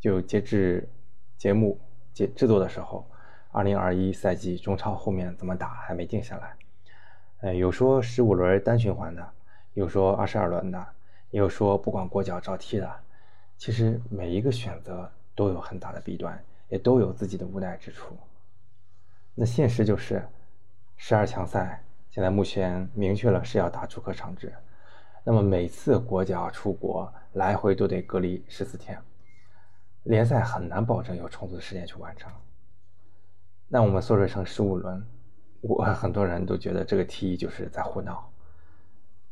就截至节目节制作的时候，二零二一赛季中超后面怎么打还没定下来。呃，有说十五轮单循环的，有说二十二轮的，也有说不管国脚照踢的。其实每一个选择都有很大的弊端，也都有自己的无奈之处。那现实就是，十二强赛现在目前明确了是要打主客场制，那么每次国脚出国来回都得隔离十四天。联赛很难保证有充足的时间去完成。那我们缩水成十五轮，我很多人都觉得这个提议就是在胡闹，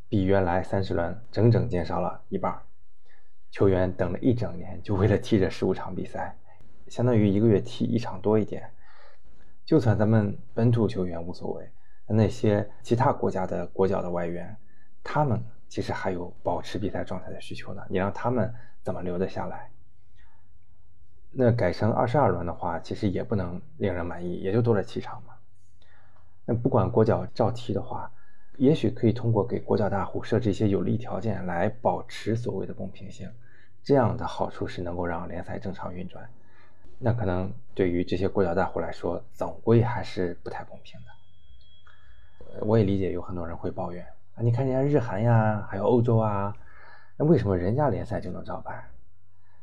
比原来三十轮整整减少了一半。球员等了一整年，就为了踢这十五场比赛，相当于一个月踢一场多一点。就算咱们本土球员无所谓，那些其他国家的国脚的外援，他们其实还有保持比赛状态的需求呢。你让他们怎么留得下来？那改成二十二轮的话，其实也不能令人满意，也就多了七场嘛。那不管国脚照踢的话，也许可以通过给国脚大户设置一些有利条件来保持所谓的公平性，这样的好处是能够让联赛正常运转。那可能对于这些国脚大户来说，总归还是不太公平的。我也理解有很多人会抱怨啊，你看人家日韩呀，还有欧洲啊，那为什么人家联赛就能照办？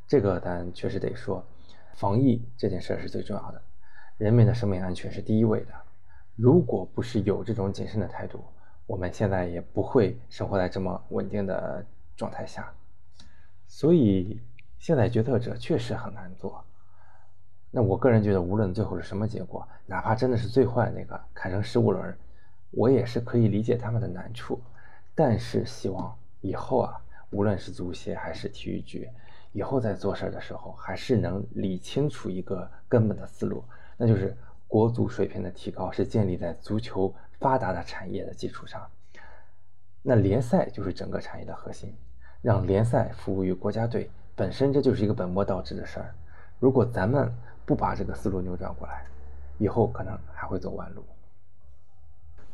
这个咱确实得说。防疫这件事是最重要的，人民的生命安全是第一位的。如果不是有这种谨慎的态度，我们现在也不会生活在这么稳定的状态下。所以现在决策者确实很难做。那我个人觉得，无论最后是什么结果，哪怕真的是最坏那个砍成十五轮，我也是可以理解他们的难处。但是希望以后啊，无论是足协还是体育局。以后在做事的时候，还是能理清楚一个根本的思路，那就是国足水平的提高是建立在足球发达的产业的基础上。那联赛就是整个产业的核心，让联赛服务于国家队，本身这就是一个本末倒置的事儿。如果咱们不把这个思路扭转过来，以后可能还会走弯路。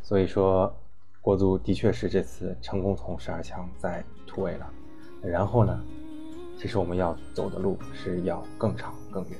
所以说，国足的确是这次成功从十二强再突围了。然后呢，其实我们要走的路是要更长更远。